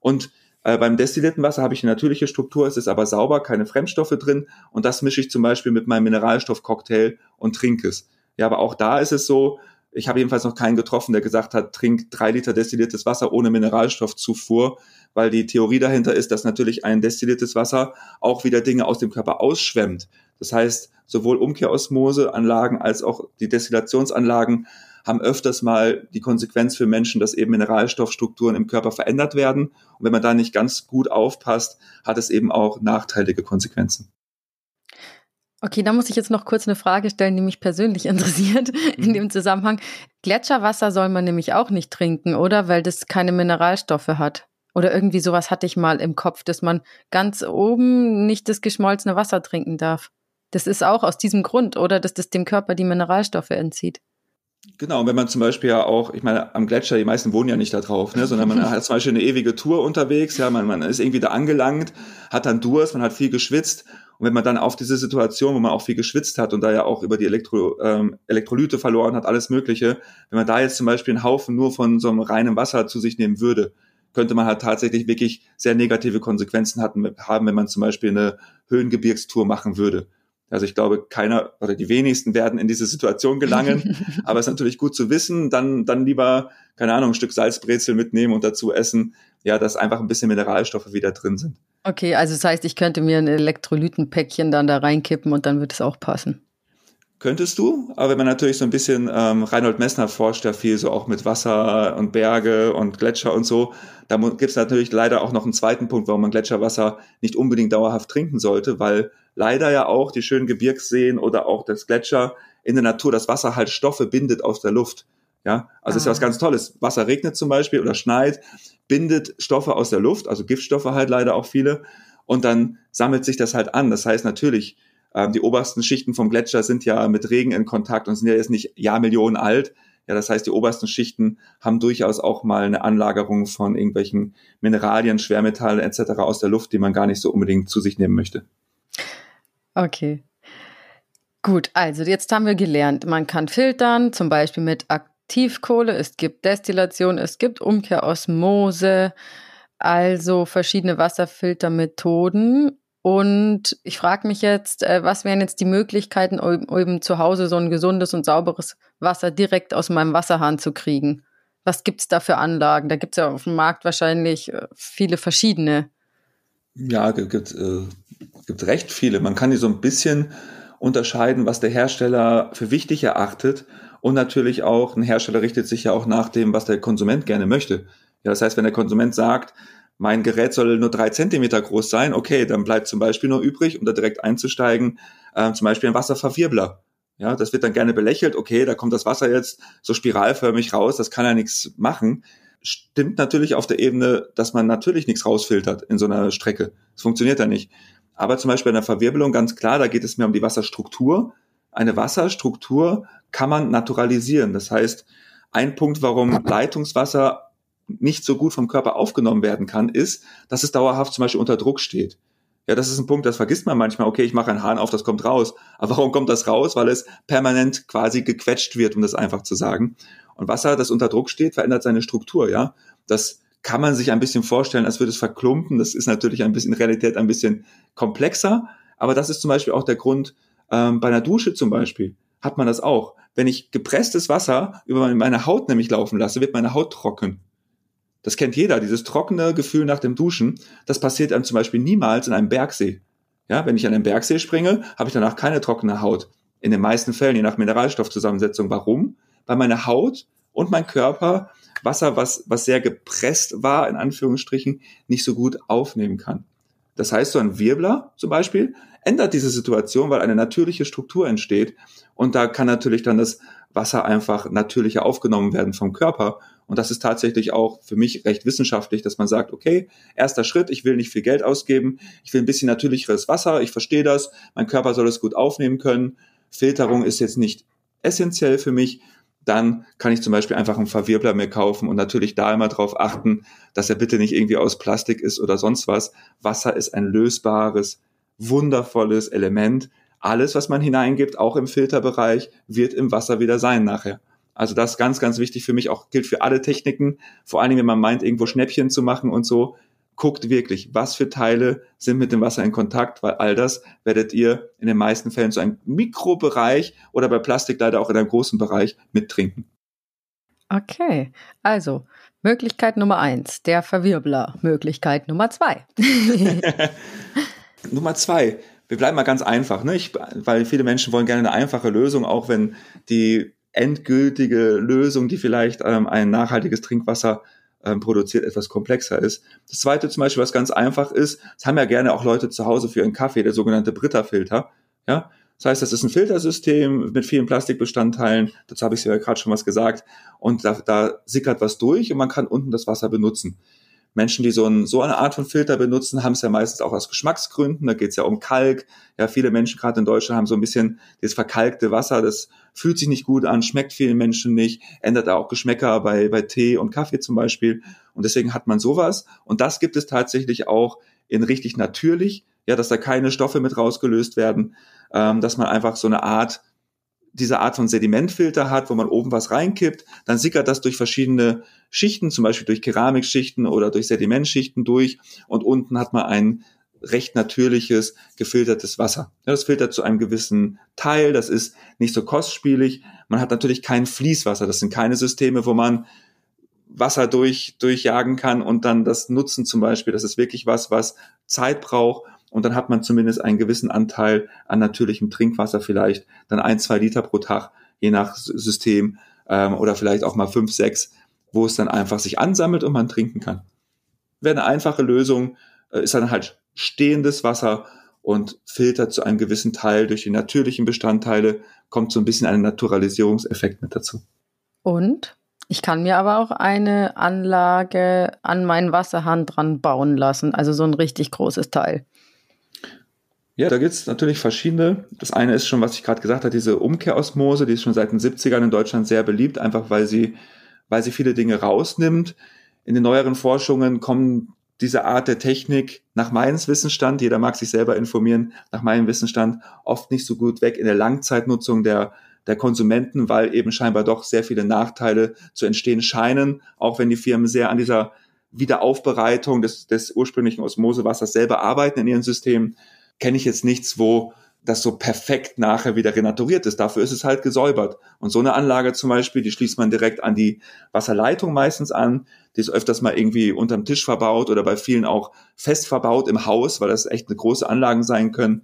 Und äh, beim destillierten Wasser habe ich eine natürliche Struktur, es ist aber sauber, keine Fremdstoffe drin und das mische ich zum Beispiel mit meinem Mineralstoffcocktail und trinke es. Ja, aber auch da ist es so, ich habe jedenfalls noch keinen getroffen, der gesagt hat, trink drei Liter destilliertes Wasser ohne Mineralstoffzufuhr, weil die Theorie dahinter ist, dass natürlich ein destilliertes Wasser auch wieder Dinge aus dem Körper ausschwemmt. Das heißt, sowohl Umkehrosmoseanlagen als auch die Destillationsanlagen haben öfters mal die Konsequenz für Menschen, dass eben Mineralstoffstrukturen im Körper verändert werden. Und wenn man da nicht ganz gut aufpasst, hat es eben auch nachteilige Konsequenzen. Okay, da muss ich jetzt noch kurz eine Frage stellen, die mich persönlich interessiert in mhm. dem Zusammenhang. Gletscherwasser soll man nämlich auch nicht trinken, oder? Weil das keine Mineralstoffe hat. Oder irgendwie sowas hatte ich mal im Kopf, dass man ganz oben nicht das geschmolzene Wasser trinken darf. Das ist auch aus diesem Grund, oder? Dass das dem Körper die Mineralstoffe entzieht. Genau, und wenn man zum Beispiel ja auch, ich meine, am Gletscher, die meisten wohnen ja nicht da drauf, ne, sondern man hat zum Beispiel eine ewige Tour unterwegs, ja, man, man ist irgendwie da angelangt, hat dann Durst, man hat viel geschwitzt. Und wenn man dann auf diese Situation, wo man auch viel geschwitzt hat und da ja auch über die Elektro, ähm, Elektrolyte verloren hat, alles Mögliche, wenn man da jetzt zum Beispiel einen Haufen nur von so einem reinen Wasser zu sich nehmen würde, könnte man halt tatsächlich wirklich sehr negative Konsequenzen hatten, haben, wenn man zum Beispiel eine Höhengebirgstour machen würde. Also ich glaube, keiner oder die wenigsten werden in diese Situation gelangen. aber es ist natürlich gut zu wissen, dann, dann lieber, keine Ahnung, ein Stück Salzbrezel mitnehmen und dazu essen, ja, dass einfach ein bisschen Mineralstoffe wieder drin sind. Okay, also das heißt, ich könnte mir ein Elektrolytenpäckchen dann da reinkippen und dann wird es auch passen. Könntest du, aber wenn man natürlich so ein bisschen, ähm, Reinhold Messner forscht ja viel so auch mit Wasser und Berge und Gletscher und so, da gibt es natürlich leider auch noch einen zweiten Punkt, warum man Gletscherwasser nicht unbedingt dauerhaft trinken sollte, weil leider ja auch die schönen Gebirgsseen oder auch das Gletscher in der Natur das Wasser halt Stoffe bindet aus der Luft. Ja, also ah. ist ja was ah. ganz Tolles. Wasser regnet zum Beispiel oder schneit, bindet Stoffe aus der Luft, also Giftstoffe halt leider auch viele, und dann sammelt sich das halt an. Das heißt natürlich, ähm, die obersten Schichten vom Gletscher sind ja mit Regen in Kontakt und sind ja jetzt nicht Jahrmillionen alt. Ja, das heißt, die obersten Schichten haben durchaus auch mal eine Anlagerung von irgendwelchen Mineralien, Schwermetallen etc. aus der Luft, die man gar nicht so unbedingt zu sich nehmen möchte. Okay. Gut, also jetzt haben wir gelernt, man kann filtern, zum Beispiel mit Aktivkohle, es gibt Destillation, es gibt Umkehrosmose, also verschiedene Wasserfiltermethoden. Und ich frage mich jetzt, äh, was wären jetzt die Möglichkeiten, um, eben zu Hause so ein gesundes und sauberes Wasser direkt aus meinem Wasserhahn zu kriegen? Was gibt's da für Anlagen? Da gibt's ja auf dem Markt wahrscheinlich äh, viele verschiedene. Ja, gibt, äh, gibt recht viele. Man kann die so ein bisschen unterscheiden, was der Hersteller für wichtig erachtet. Und natürlich auch, ein Hersteller richtet sich ja auch nach dem, was der Konsument gerne möchte. Ja, das heißt, wenn der Konsument sagt, mein Gerät soll nur drei Zentimeter groß sein, okay, dann bleibt zum Beispiel nur übrig, um da direkt einzusteigen, äh, zum Beispiel ein Wasserverwirbler. Ja, das wird dann gerne belächelt, okay, da kommt das Wasser jetzt so spiralförmig raus, das kann ja nichts machen. Stimmt natürlich auf der Ebene, dass man natürlich nichts rausfiltert in so einer Strecke. Das funktioniert ja nicht. Aber zum Beispiel in der Verwirbelung ganz klar, da geht es mir um die Wasserstruktur. Eine Wasserstruktur kann man naturalisieren. Das heißt, ein Punkt, warum Leitungswasser nicht so gut vom Körper aufgenommen werden kann, ist, dass es dauerhaft zum Beispiel unter Druck steht. Ja, das ist ein Punkt, das vergisst man manchmal. Okay, ich mache einen Hahn auf, das kommt raus. Aber warum kommt das raus? Weil es permanent quasi gequetscht wird, um das einfach zu sagen. Und Wasser, das unter Druck steht, verändert seine Struktur, ja. Das kann man sich ein bisschen vorstellen, als würde es verklumpen. Das ist natürlich ein bisschen Realität ein bisschen komplexer. Aber das ist zum Beispiel auch der Grund, ähm, bei einer Dusche zum Beispiel hat man das auch. Wenn ich gepresstes Wasser über meine Haut nämlich laufen lasse, wird meine Haut trocken. Das kennt jeder, dieses trockene Gefühl nach dem Duschen. Das passiert einem zum Beispiel niemals in einem Bergsee. Ja, wenn ich an einen Bergsee springe, habe ich danach keine trockene Haut. In den meisten Fällen, je nach Mineralstoffzusammensetzung. Warum? Weil meine Haut und mein Körper Wasser, was, was sehr gepresst war, in Anführungsstrichen, nicht so gut aufnehmen kann. Das heißt, so ein Wirbler zum Beispiel ändert diese Situation, weil eine natürliche Struktur entsteht. Und da kann natürlich dann das Wasser einfach natürlicher aufgenommen werden vom Körper. Und das ist tatsächlich auch für mich recht wissenschaftlich, dass man sagt, okay, erster Schritt, ich will nicht viel Geld ausgeben, ich will ein bisschen natürlicheres Wasser, ich verstehe das, mein Körper soll es gut aufnehmen können. Filterung ist jetzt nicht essentiell für mich. Dann kann ich zum Beispiel einfach einen Verwirbler mehr kaufen und natürlich da immer darauf achten, dass er bitte nicht irgendwie aus Plastik ist oder sonst was. Wasser ist ein lösbares, wundervolles Element. Alles, was man hineingibt, auch im Filterbereich, wird im Wasser wieder sein nachher. Also das ist ganz, ganz wichtig für mich, auch gilt für alle Techniken. Vor allen Dingen, wenn man meint, irgendwo Schnäppchen zu machen und so, guckt wirklich, was für Teile sind mit dem Wasser in Kontakt, weil all das werdet ihr in den meisten Fällen zu einem Mikrobereich oder bei Plastik leider auch in einem großen Bereich mittrinken. Okay, also Möglichkeit Nummer eins, der Verwirbler. Möglichkeit Nummer zwei. Nummer zwei, wir bleiben mal ganz einfach, ne? Ich, weil viele Menschen wollen gerne eine einfache Lösung, auch wenn die endgültige Lösung, die vielleicht ähm, ein nachhaltiges Trinkwasser ähm, produziert, etwas komplexer ist. Das zweite zum Beispiel, was ganz einfach ist, das haben ja gerne auch Leute zu Hause für ihren Kaffee, der sogenannte Britta-Filter. Ja, das heißt, das ist ein Filtersystem mit vielen Plastikbestandteilen. Dazu habe ich ja gerade schon was gesagt. Und da, da sickert was durch und man kann unten das Wasser benutzen. Menschen, die so, ein, so eine Art von Filter benutzen, haben es ja meistens auch aus Geschmacksgründen. Da geht es ja um Kalk. Ja, viele Menschen gerade in Deutschland haben so ein bisschen das verkalkte Wasser. Das fühlt sich nicht gut an, schmeckt vielen Menschen nicht, ändert auch Geschmäcker bei, bei Tee und Kaffee zum Beispiel. Und deswegen hat man sowas. Und das gibt es tatsächlich auch in richtig natürlich. Ja, dass da keine Stoffe mit rausgelöst werden, ähm, dass man einfach so eine Art diese Art von Sedimentfilter hat, wo man oben was reinkippt, dann sickert das durch verschiedene Schichten, zum Beispiel durch Keramikschichten oder durch Sedimentschichten durch und unten hat man ein recht natürliches, gefiltertes Wasser. das filtert zu einem gewissen Teil, das ist nicht so kostspielig. Man hat natürlich kein Fließwasser, das sind keine Systeme, wo man Wasser durch, durchjagen kann und dann das nutzen zum Beispiel. Das ist wirklich was, was Zeit braucht und dann hat man zumindest einen gewissen Anteil an natürlichem Trinkwasser vielleicht, dann ein, zwei Liter pro Tag, je nach System ähm, oder vielleicht auch mal fünf, sechs, wo es dann einfach sich ansammelt und man trinken kann. Wäre eine einfache Lösung, äh, ist dann halt stehendes Wasser und filtert zu einem gewissen Teil durch die natürlichen Bestandteile, kommt so ein bisschen ein Naturalisierungseffekt mit dazu. Und ich kann mir aber auch eine Anlage an meinen Wasserhahn dran bauen lassen, also so ein richtig großes Teil. Ja, da gibt es natürlich verschiedene. Das eine ist schon, was ich gerade gesagt habe, diese Umkehrosmose, die ist schon seit den 70ern in Deutschland sehr beliebt, einfach weil sie, weil sie viele Dinge rausnimmt. In den neueren Forschungen kommen diese Art der Technik nach meinem Wissensstand, jeder mag sich selber informieren, nach meinem Wissensstand oft nicht so gut weg in der Langzeitnutzung der, der Konsumenten, weil eben scheinbar doch sehr viele Nachteile zu entstehen scheinen, auch wenn die Firmen sehr an dieser Wiederaufbereitung des, des ursprünglichen Osmosewassers selber arbeiten in ihren Systemen, kenne ich jetzt nichts, wo das so perfekt nachher wieder renaturiert ist. Dafür ist es halt gesäubert. Und so eine Anlage zum Beispiel, die schließt man direkt an die Wasserleitung meistens an. Die ist öfters mal irgendwie unterm Tisch verbaut oder bei vielen auch fest verbaut im Haus, weil das echt eine große Anlagen sein können.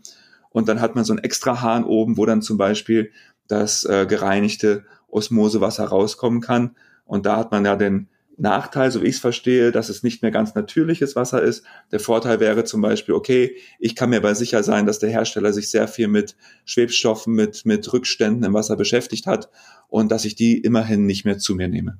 Und dann hat man so einen extra Hahn oben, wo dann zum Beispiel das äh, gereinigte Osmosewasser rauskommen kann. Und da hat man ja den Nachteil, so wie ich es verstehe, dass es nicht mehr ganz natürliches Wasser ist. Der Vorteil wäre zum Beispiel, okay, ich kann mir aber sicher sein, dass der Hersteller sich sehr viel mit Schwebstoffen, mit, mit Rückständen im Wasser beschäftigt hat und dass ich die immerhin nicht mehr zu mir nehme.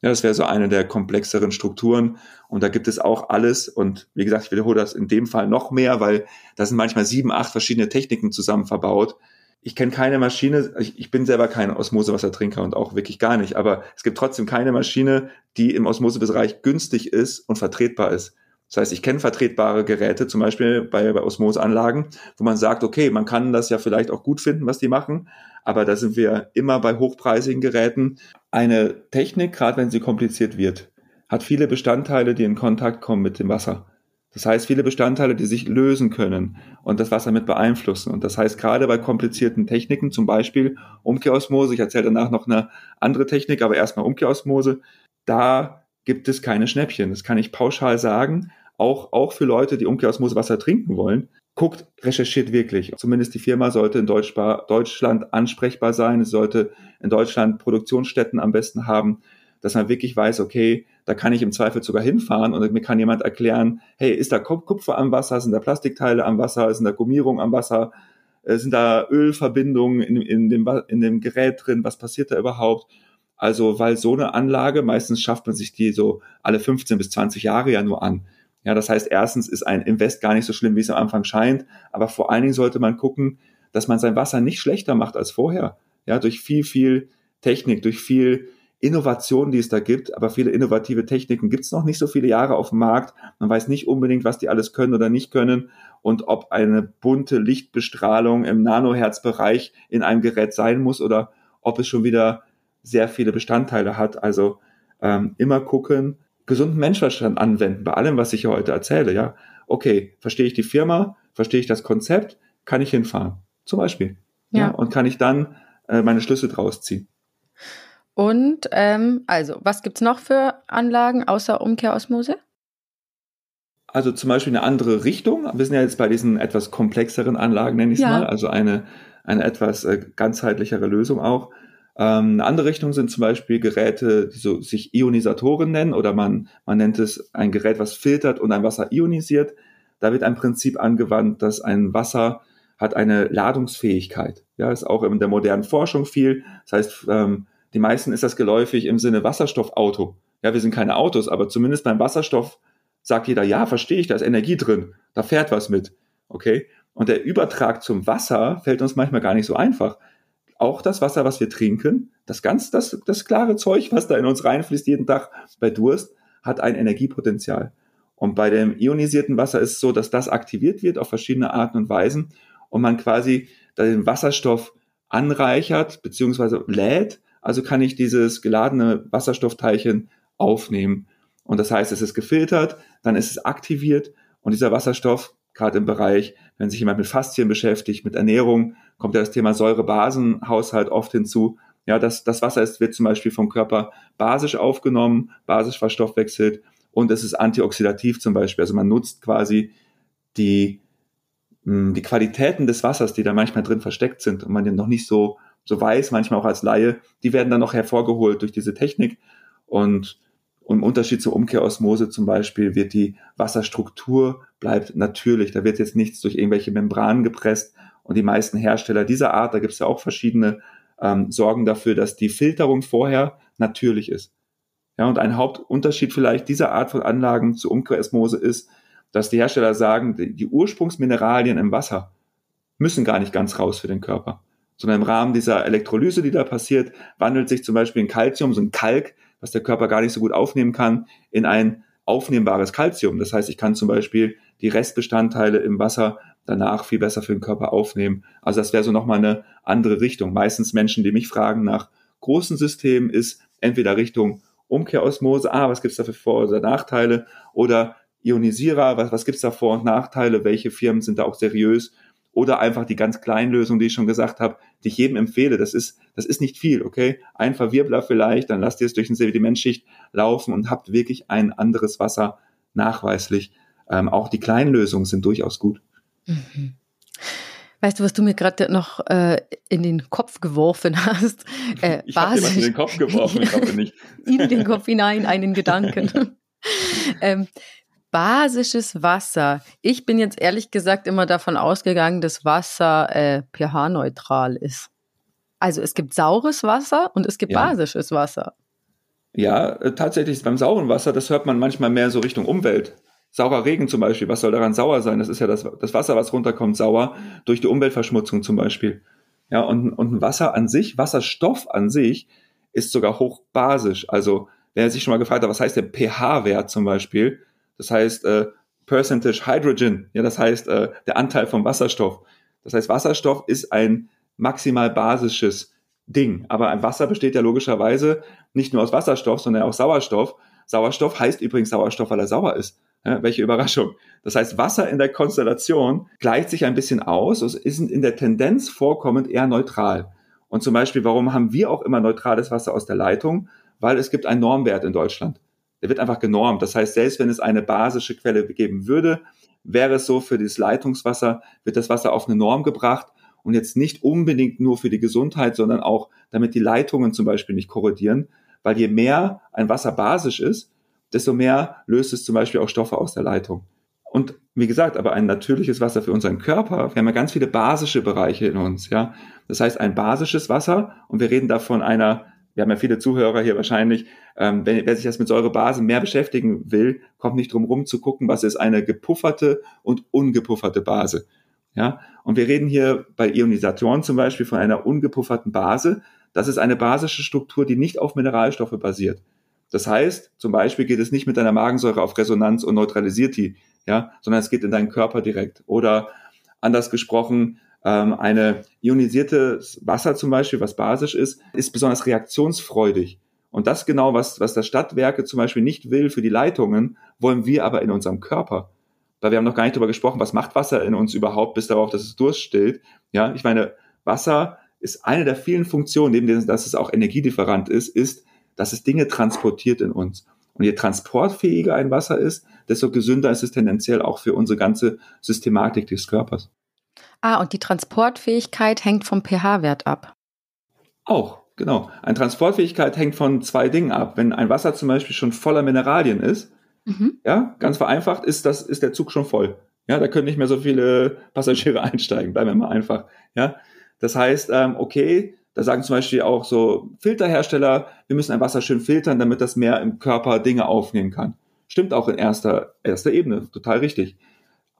Ja, das wäre so eine der komplexeren Strukturen. Und da gibt es auch alles. Und wie gesagt, ich wiederhole das in dem Fall noch mehr, weil da sind manchmal sieben, acht verschiedene Techniken zusammen verbaut ich kenne keine Maschine, ich, ich bin selber kein Osmosewassertrinker und auch wirklich gar nicht, aber es gibt trotzdem keine Maschine, die im Osmosebereich günstig ist und vertretbar ist. Das heißt, ich kenne vertretbare Geräte, zum Beispiel bei, bei Osmoseanlagen, wo man sagt, okay, man kann das ja vielleicht auch gut finden, was die machen, aber da sind wir immer bei hochpreisigen Geräten. Eine Technik, gerade wenn sie kompliziert wird, hat viele Bestandteile, die in Kontakt kommen mit dem Wasser. Das heißt, viele Bestandteile, die sich lösen können und das Wasser mit beeinflussen. Und das heißt, gerade bei komplizierten Techniken, zum Beispiel Umkehrosmose, ich erzähle danach noch eine andere Technik, aber erstmal Umkehrosmose, da gibt es keine Schnäppchen. Das kann ich pauschal sagen. Auch, auch für Leute, die Umkehrosmose Wasser trinken wollen. Guckt, recherchiert wirklich. Zumindest die Firma sollte in Deutschland ansprechbar sein. Es sollte in Deutschland Produktionsstätten am besten haben dass man wirklich weiß, okay, da kann ich im Zweifel sogar hinfahren und mir kann jemand erklären, hey, ist da Kupfer am Wasser, sind da Plastikteile am Wasser, sind da Gummierung am Wasser, äh, sind da Ölverbindungen in, in, dem, in dem Gerät drin, was passiert da überhaupt? Also, weil so eine Anlage, meistens schafft man sich die so alle 15 bis 20 Jahre ja nur an. Ja, das heißt, erstens ist ein Invest gar nicht so schlimm, wie es am Anfang scheint, aber vor allen Dingen sollte man gucken, dass man sein Wasser nicht schlechter macht als vorher. Ja, durch viel, viel Technik, durch viel Innovationen, die es da gibt, aber viele innovative Techniken gibt es noch nicht so viele Jahre auf dem Markt. Man weiß nicht unbedingt, was die alles können oder nicht können und ob eine bunte Lichtbestrahlung im Nanohertzbereich in einem Gerät sein muss oder ob es schon wieder sehr viele Bestandteile hat. Also ähm, immer gucken, gesunden Menschenverstand anwenden bei allem, was ich hier heute erzähle. Ja, okay, verstehe ich die Firma, verstehe ich das Konzept, kann ich hinfahren, zum Beispiel. Ja, ja und kann ich dann äh, meine Schlüsse draus ziehen. Und ähm, also, was gibt's noch für Anlagen außer Umkehrosmose? Also zum Beispiel eine andere Richtung. Wir sind ja jetzt bei diesen etwas komplexeren Anlagen, nenne ich es ja. mal. Also eine, eine etwas äh, ganzheitlichere Lösung auch. Ähm, eine andere Richtung sind zum Beispiel Geräte, die so sich Ionisatoren nennen oder man, man nennt es ein Gerät, was filtert und ein Wasser ionisiert. Da wird ein Prinzip angewandt, dass ein Wasser hat eine Ladungsfähigkeit. Ja, ist auch in der modernen Forschung viel. Das heißt, ähm, die meisten ist das geläufig im Sinne Wasserstoffauto. Ja, wir sind keine Autos, aber zumindest beim Wasserstoff sagt jeder, ja, verstehe ich, da ist Energie drin, da fährt was mit. Okay? Und der Übertrag zum Wasser fällt uns manchmal gar nicht so einfach. Auch das Wasser, was wir trinken, das ganz, das, das klare Zeug, was da in uns reinfließt jeden Tag bei Durst, hat ein Energiepotenzial. Und bei dem ionisierten Wasser ist es so, dass das aktiviert wird auf verschiedene Arten und Weisen und man quasi den Wasserstoff anreichert bzw. lädt also kann ich dieses geladene Wasserstoffteilchen aufnehmen. Und das heißt, es ist gefiltert, dann ist es aktiviert und dieser Wasserstoff, gerade im Bereich, wenn sich jemand mit Faszien beschäftigt, mit Ernährung, kommt ja das Thema Säure-Basen-Haushalt oft hinzu. Ja, das, das Wasser ist, wird zum Beispiel vom Körper basisch aufgenommen, basisch verstoffwechselt und es ist antioxidativ zum Beispiel. Also man nutzt quasi die, hm, die Qualitäten des Wassers, die da manchmal drin versteckt sind und man den noch nicht so so weiß, manchmal auch als Laie, die werden dann noch hervorgeholt durch diese Technik. Und, im Unterschied zur Umkehrosmose zum Beispiel wird die Wasserstruktur bleibt natürlich. Da wird jetzt nichts durch irgendwelche Membranen gepresst. Und die meisten Hersteller dieser Art, da gibt es ja auch verschiedene, ähm, sorgen dafür, dass die Filterung vorher natürlich ist. Ja, und ein Hauptunterschied vielleicht dieser Art von Anlagen zur Umkehrosmose ist, dass die Hersteller sagen, die Ursprungsmineralien im Wasser müssen gar nicht ganz raus für den Körper sondern im Rahmen dieser Elektrolyse, die da passiert, wandelt sich zum Beispiel ein Calcium, so ein Kalk, was der Körper gar nicht so gut aufnehmen kann, in ein aufnehmbares Calcium. Das heißt, ich kann zum Beispiel die Restbestandteile im Wasser danach viel besser für den Körper aufnehmen. Also das wäre so nochmal eine andere Richtung. Meistens Menschen, die mich fragen nach großen Systemen, ist entweder Richtung Umkehrosmose, ah, was gibt's da für Vor- oder Nachteile? Oder Ionisierer, was, was gibt's da Vor- und Nachteile? Welche Firmen sind da auch seriös? Oder einfach die ganz kleinen Lösungen, die ich schon gesagt habe, die ich jedem empfehle. Das ist, das ist nicht viel, okay? Ein Verwirbler vielleicht, dann lasst ihr es durch eine Sedimentschicht laufen und habt wirklich ein anderes Wasser nachweislich. Ähm, auch die kleinen Lösungen sind durchaus gut. Mhm. Weißt du, was du mir gerade noch äh, in den Kopf geworfen hast? Äh, ich habe in den Kopf geworfen, ich hoffe nicht. in den Kopf hinein, einen Gedanken. ähm, basisches Wasser. Ich bin jetzt ehrlich gesagt immer davon ausgegangen, dass Wasser äh, pH-neutral ist. Also es gibt saures Wasser und es gibt ja. basisches Wasser. Ja, äh, tatsächlich beim sauren Wasser, das hört man manchmal mehr so Richtung Umwelt saurer Regen zum Beispiel, was soll daran sauer sein? Das ist ja das, das Wasser, was runterkommt, sauer durch die Umweltverschmutzung zum Beispiel. Ja, und, und ein Wasser an sich, Wasserstoff an sich, ist sogar hochbasisch. Also, wer sich schon mal gefragt hat, was heißt der pH-Wert zum Beispiel? Das heißt, äh, Percentage Hydrogen, ja, das heißt, äh, der Anteil vom Wasserstoff. Das heißt, Wasserstoff ist ein maximal basisches Ding. Aber ein Wasser besteht ja logischerweise nicht nur aus Wasserstoff, sondern auch Sauerstoff. Sauerstoff heißt übrigens Sauerstoff, weil er sauer ist. Ja, welche Überraschung. Das heißt, Wasser in der Konstellation gleicht sich ein bisschen aus, es ist in der Tendenz vorkommend eher neutral. Und zum Beispiel, warum haben wir auch immer neutrales Wasser aus der Leitung? Weil es gibt einen Normwert in Deutschland. Der wird einfach genormt. Das heißt, selbst wenn es eine basische Quelle geben würde, wäre es so, für dieses Leitungswasser wird das Wasser auf eine Norm gebracht und jetzt nicht unbedingt nur für die Gesundheit, sondern auch, damit die Leitungen zum Beispiel nicht korrodieren. Weil je mehr ein Wasser basisch ist, desto mehr löst es zum Beispiel auch Stoffe aus der Leitung. Und wie gesagt, aber ein natürliches Wasser für unseren Körper, wir haben ja ganz viele basische Bereiche in uns, ja. Das heißt, ein basisches Wasser, und wir reden da von einer, wir haben ja viele Zuhörer hier wahrscheinlich, ähm, wenn, wer sich das mit Säurebasen mehr beschäftigen will, kommt nicht drum rum zu gucken, was ist eine gepufferte und ungepufferte Base. Ja, und wir reden hier bei Ionisatoren zum Beispiel von einer ungepufferten Base. Das ist eine basische Struktur, die nicht auf Mineralstoffe basiert. Das heißt, zum Beispiel geht es nicht mit deiner Magensäure auf Resonanz und neutralisiert die, ja, sondern es geht in deinen Körper direkt. Oder anders gesprochen, ähm, eine ionisierte Wasser zum Beispiel, was basisch ist, ist besonders reaktionsfreudig. Und das genau, was, was das Stadtwerke zum Beispiel nicht will für die Leitungen, wollen wir aber in unserem Körper. Weil wir haben noch gar nicht darüber gesprochen, was macht Wasser in uns überhaupt, bis darauf, dass es Durst stillt. Ja, ich meine, Wasser ist eine der vielen Funktionen, neben dem, dass es auch Energielieferant ist, ist, dass es Dinge transportiert in uns. Und je transportfähiger ein Wasser ist, desto gesünder ist es tendenziell auch für unsere ganze Systematik des Körpers. Ah, und die Transportfähigkeit hängt vom pH-Wert ab. Auch, genau. Eine Transportfähigkeit hängt von zwei Dingen ab. Wenn ein Wasser zum Beispiel schon voller Mineralien ist, mhm. ja, ganz vereinfacht, ist das, ist der Zug schon voll. Ja, da können nicht mehr so viele Passagiere einsteigen, bleiben wir mal einfach. Ja, das heißt, ähm, okay, da sagen zum Beispiel auch so Filterhersteller, wir müssen ein Wasser schön filtern, damit das mehr im Körper Dinge aufnehmen kann. Stimmt auch in erster, erster Ebene, total richtig.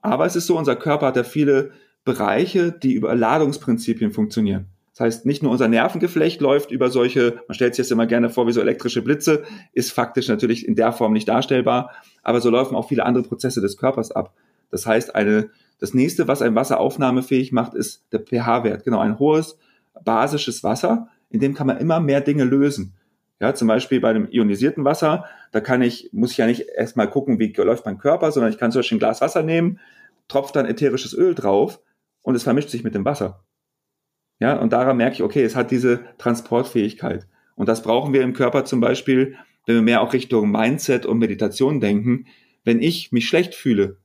Aber es ist so, unser Körper hat ja viele Bereiche, die über Ladungsprinzipien funktionieren. Das heißt, nicht nur unser Nervengeflecht läuft über solche, man stellt sich jetzt immer gerne vor wie so elektrische Blitze, ist faktisch natürlich in der Form nicht darstellbar, aber so laufen auch viele andere Prozesse des Körpers ab. Das heißt, eine, das nächste, was ein Wasser aufnahmefähig macht, ist der pH-Wert. Genau, ein hohes basisches Wasser, in dem kann man immer mehr Dinge lösen. Ja, zum Beispiel bei einem ionisierten Wasser, da kann ich, muss ich ja nicht erstmal gucken, wie läuft mein Körper, sondern ich kann zum Beispiel ein Glas Wasser nehmen, tropft dann ätherisches Öl drauf und es vermischt sich mit dem Wasser. Ja, und daran merke ich, okay, es hat diese Transportfähigkeit. Und das brauchen wir im Körper zum Beispiel, wenn wir mehr auch Richtung Mindset und Meditation denken. Wenn ich mich schlecht fühle,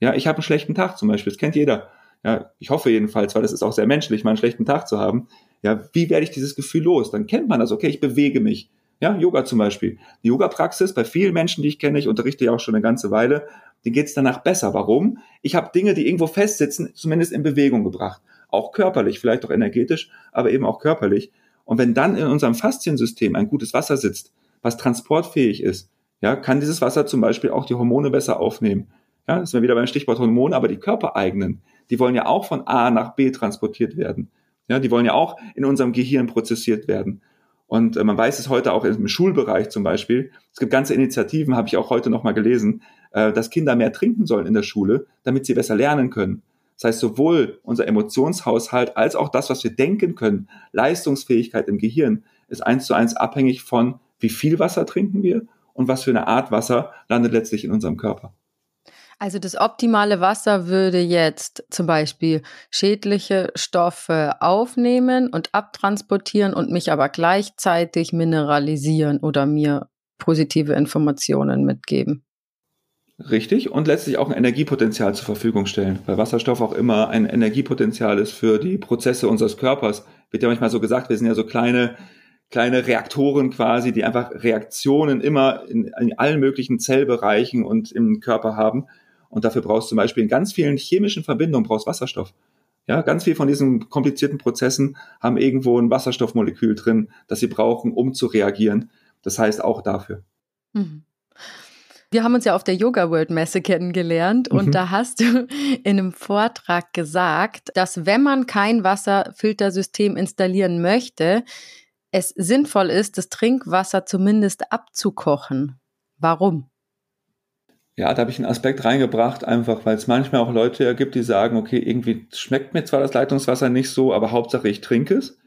ja, ich habe einen schlechten Tag zum Beispiel, das kennt jeder. Ja, ich hoffe jedenfalls, weil das ist auch sehr menschlich, mal einen schlechten Tag zu haben. Ja, wie werde ich dieses Gefühl los? Dann kennt man das, okay, ich bewege mich. Ja, Yoga zum Beispiel. Die Yoga-Praxis, bei vielen Menschen, die ich kenne, ich unterrichte ja auch schon eine ganze Weile, denen geht es danach besser. Warum? Ich habe Dinge, die irgendwo festsitzen, zumindest in Bewegung gebracht. Auch körperlich, vielleicht auch energetisch, aber eben auch körperlich. Und wenn dann in unserem Fasziensystem ein gutes Wasser sitzt, was transportfähig ist, ja, kann dieses Wasser zum Beispiel auch die Hormone besser aufnehmen. Ja, das wir wieder beim Stichwort Hormone, aber die körpereigenen, die wollen ja auch von A nach B transportiert werden. Ja, die wollen ja auch in unserem Gehirn prozessiert werden. Und äh, man weiß es heute auch im Schulbereich zum Beispiel. Es gibt ganze Initiativen, habe ich auch heute nochmal gelesen, äh, dass Kinder mehr trinken sollen in der Schule, damit sie besser lernen können. Das heißt, sowohl unser Emotionshaushalt als auch das, was wir denken können, Leistungsfähigkeit im Gehirn, ist eins zu eins abhängig von, wie viel Wasser trinken wir und was für eine Art Wasser landet letztlich in unserem Körper. Also das optimale Wasser würde jetzt zum Beispiel schädliche Stoffe aufnehmen und abtransportieren und mich aber gleichzeitig mineralisieren oder mir positive Informationen mitgeben. Richtig und letztlich auch ein Energiepotenzial zur Verfügung stellen, weil Wasserstoff auch immer ein Energiepotenzial ist für die Prozesse unseres Körpers. Wird ja manchmal so gesagt, wir sind ja so kleine, kleine Reaktoren quasi, die einfach Reaktionen immer in, in allen möglichen Zellbereichen und im Körper haben. Und dafür brauchst du zum Beispiel in ganz vielen chemischen Verbindungen brauchst Wasserstoff. Ja, ganz viel von diesen komplizierten Prozessen haben irgendwo ein Wasserstoffmolekül drin, das sie brauchen, um zu reagieren. Das heißt auch dafür. Mhm. Wir haben uns ja auf der Yoga World Messe kennengelernt und mhm. da hast du in einem Vortrag gesagt, dass wenn man kein Wasserfiltersystem installieren möchte, es sinnvoll ist, das Trinkwasser zumindest abzukochen. Warum? Ja, da habe ich einen Aspekt reingebracht, einfach weil es manchmal auch Leute gibt, die sagen, okay, irgendwie schmeckt mir zwar das Leitungswasser nicht so, aber Hauptsache ich trinke es.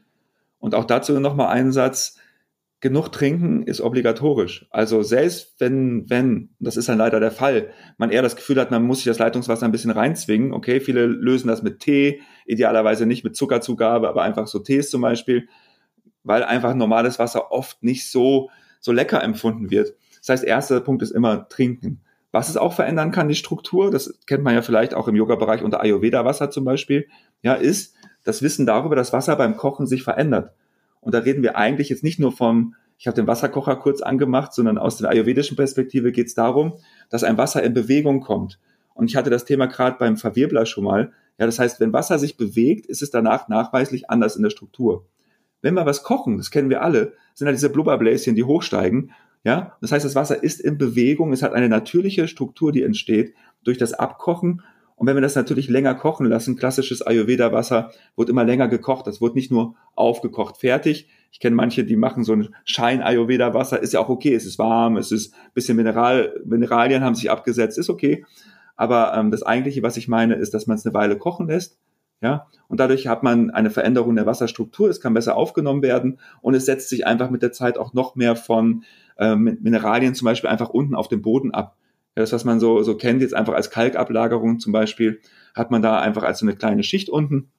Und auch dazu nochmal einen Satz, genug trinken ist obligatorisch. Also selbst wenn, wenn, das ist dann leider der Fall, man eher das Gefühl hat, man muss sich das Leitungswasser ein bisschen reinzwingen. Okay, viele lösen das mit Tee, idealerweise nicht mit Zuckerzugabe, aber einfach so Tees zum Beispiel, weil einfach normales Wasser oft nicht so, so lecker empfunden wird. Das heißt, erster Punkt ist immer trinken. Was es auch verändern kann, die Struktur, das kennt man ja vielleicht auch im Yoga-Bereich unter Ayurveda-Wasser zum Beispiel, ja, ist das Wissen darüber, dass Wasser beim Kochen sich verändert. Und da reden wir eigentlich jetzt nicht nur vom, ich habe den Wasserkocher kurz angemacht, sondern aus der ayurvedischen Perspektive geht es darum, dass ein Wasser in Bewegung kommt. Und ich hatte das Thema gerade beim Verwirbler schon mal. Ja, das heißt, wenn Wasser sich bewegt, ist es danach nachweislich anders in der Struktur. Wenn wir was kochen, das kennen wir alle, sind ja diese Blubberbläschen, die hochsteigen. Ja, das heißt, das Wasser ist in Bewegung, es hat eine natürliche Struktur, die entsteht durch das Abkochen und wenn wir das natürlich länger kochen lassen, klassisches Ayurveda-Wasser wird immer länger gekocht. Das wird nicht nur aufgekocht fertig. Ich kenne manche, die machen so ein Schein-Ayurveda-Wasser. Ist ja auch okay. Es ist warm, es ist bisschen Mineral, Mineralien haben sich abgesetzt, ist okay. Aber ähm, das eigentliche, was ich meine, ist, dass man es eine Weile kochen lässt. Ja, und dadurch hat man eine Veränderung der Wasserstruktur. Es kann besser aufgenommen werden und es setzt sich einfach mit der Zeit auch noch mehr von ähm, Mineralien zum Beispiel einfach unten auf dem Boden ab das, was man so, so kennt, jetzt einfach als Kalkablagerung zum Beispiel, hat man da einfach als so eine kleine Schicht unten.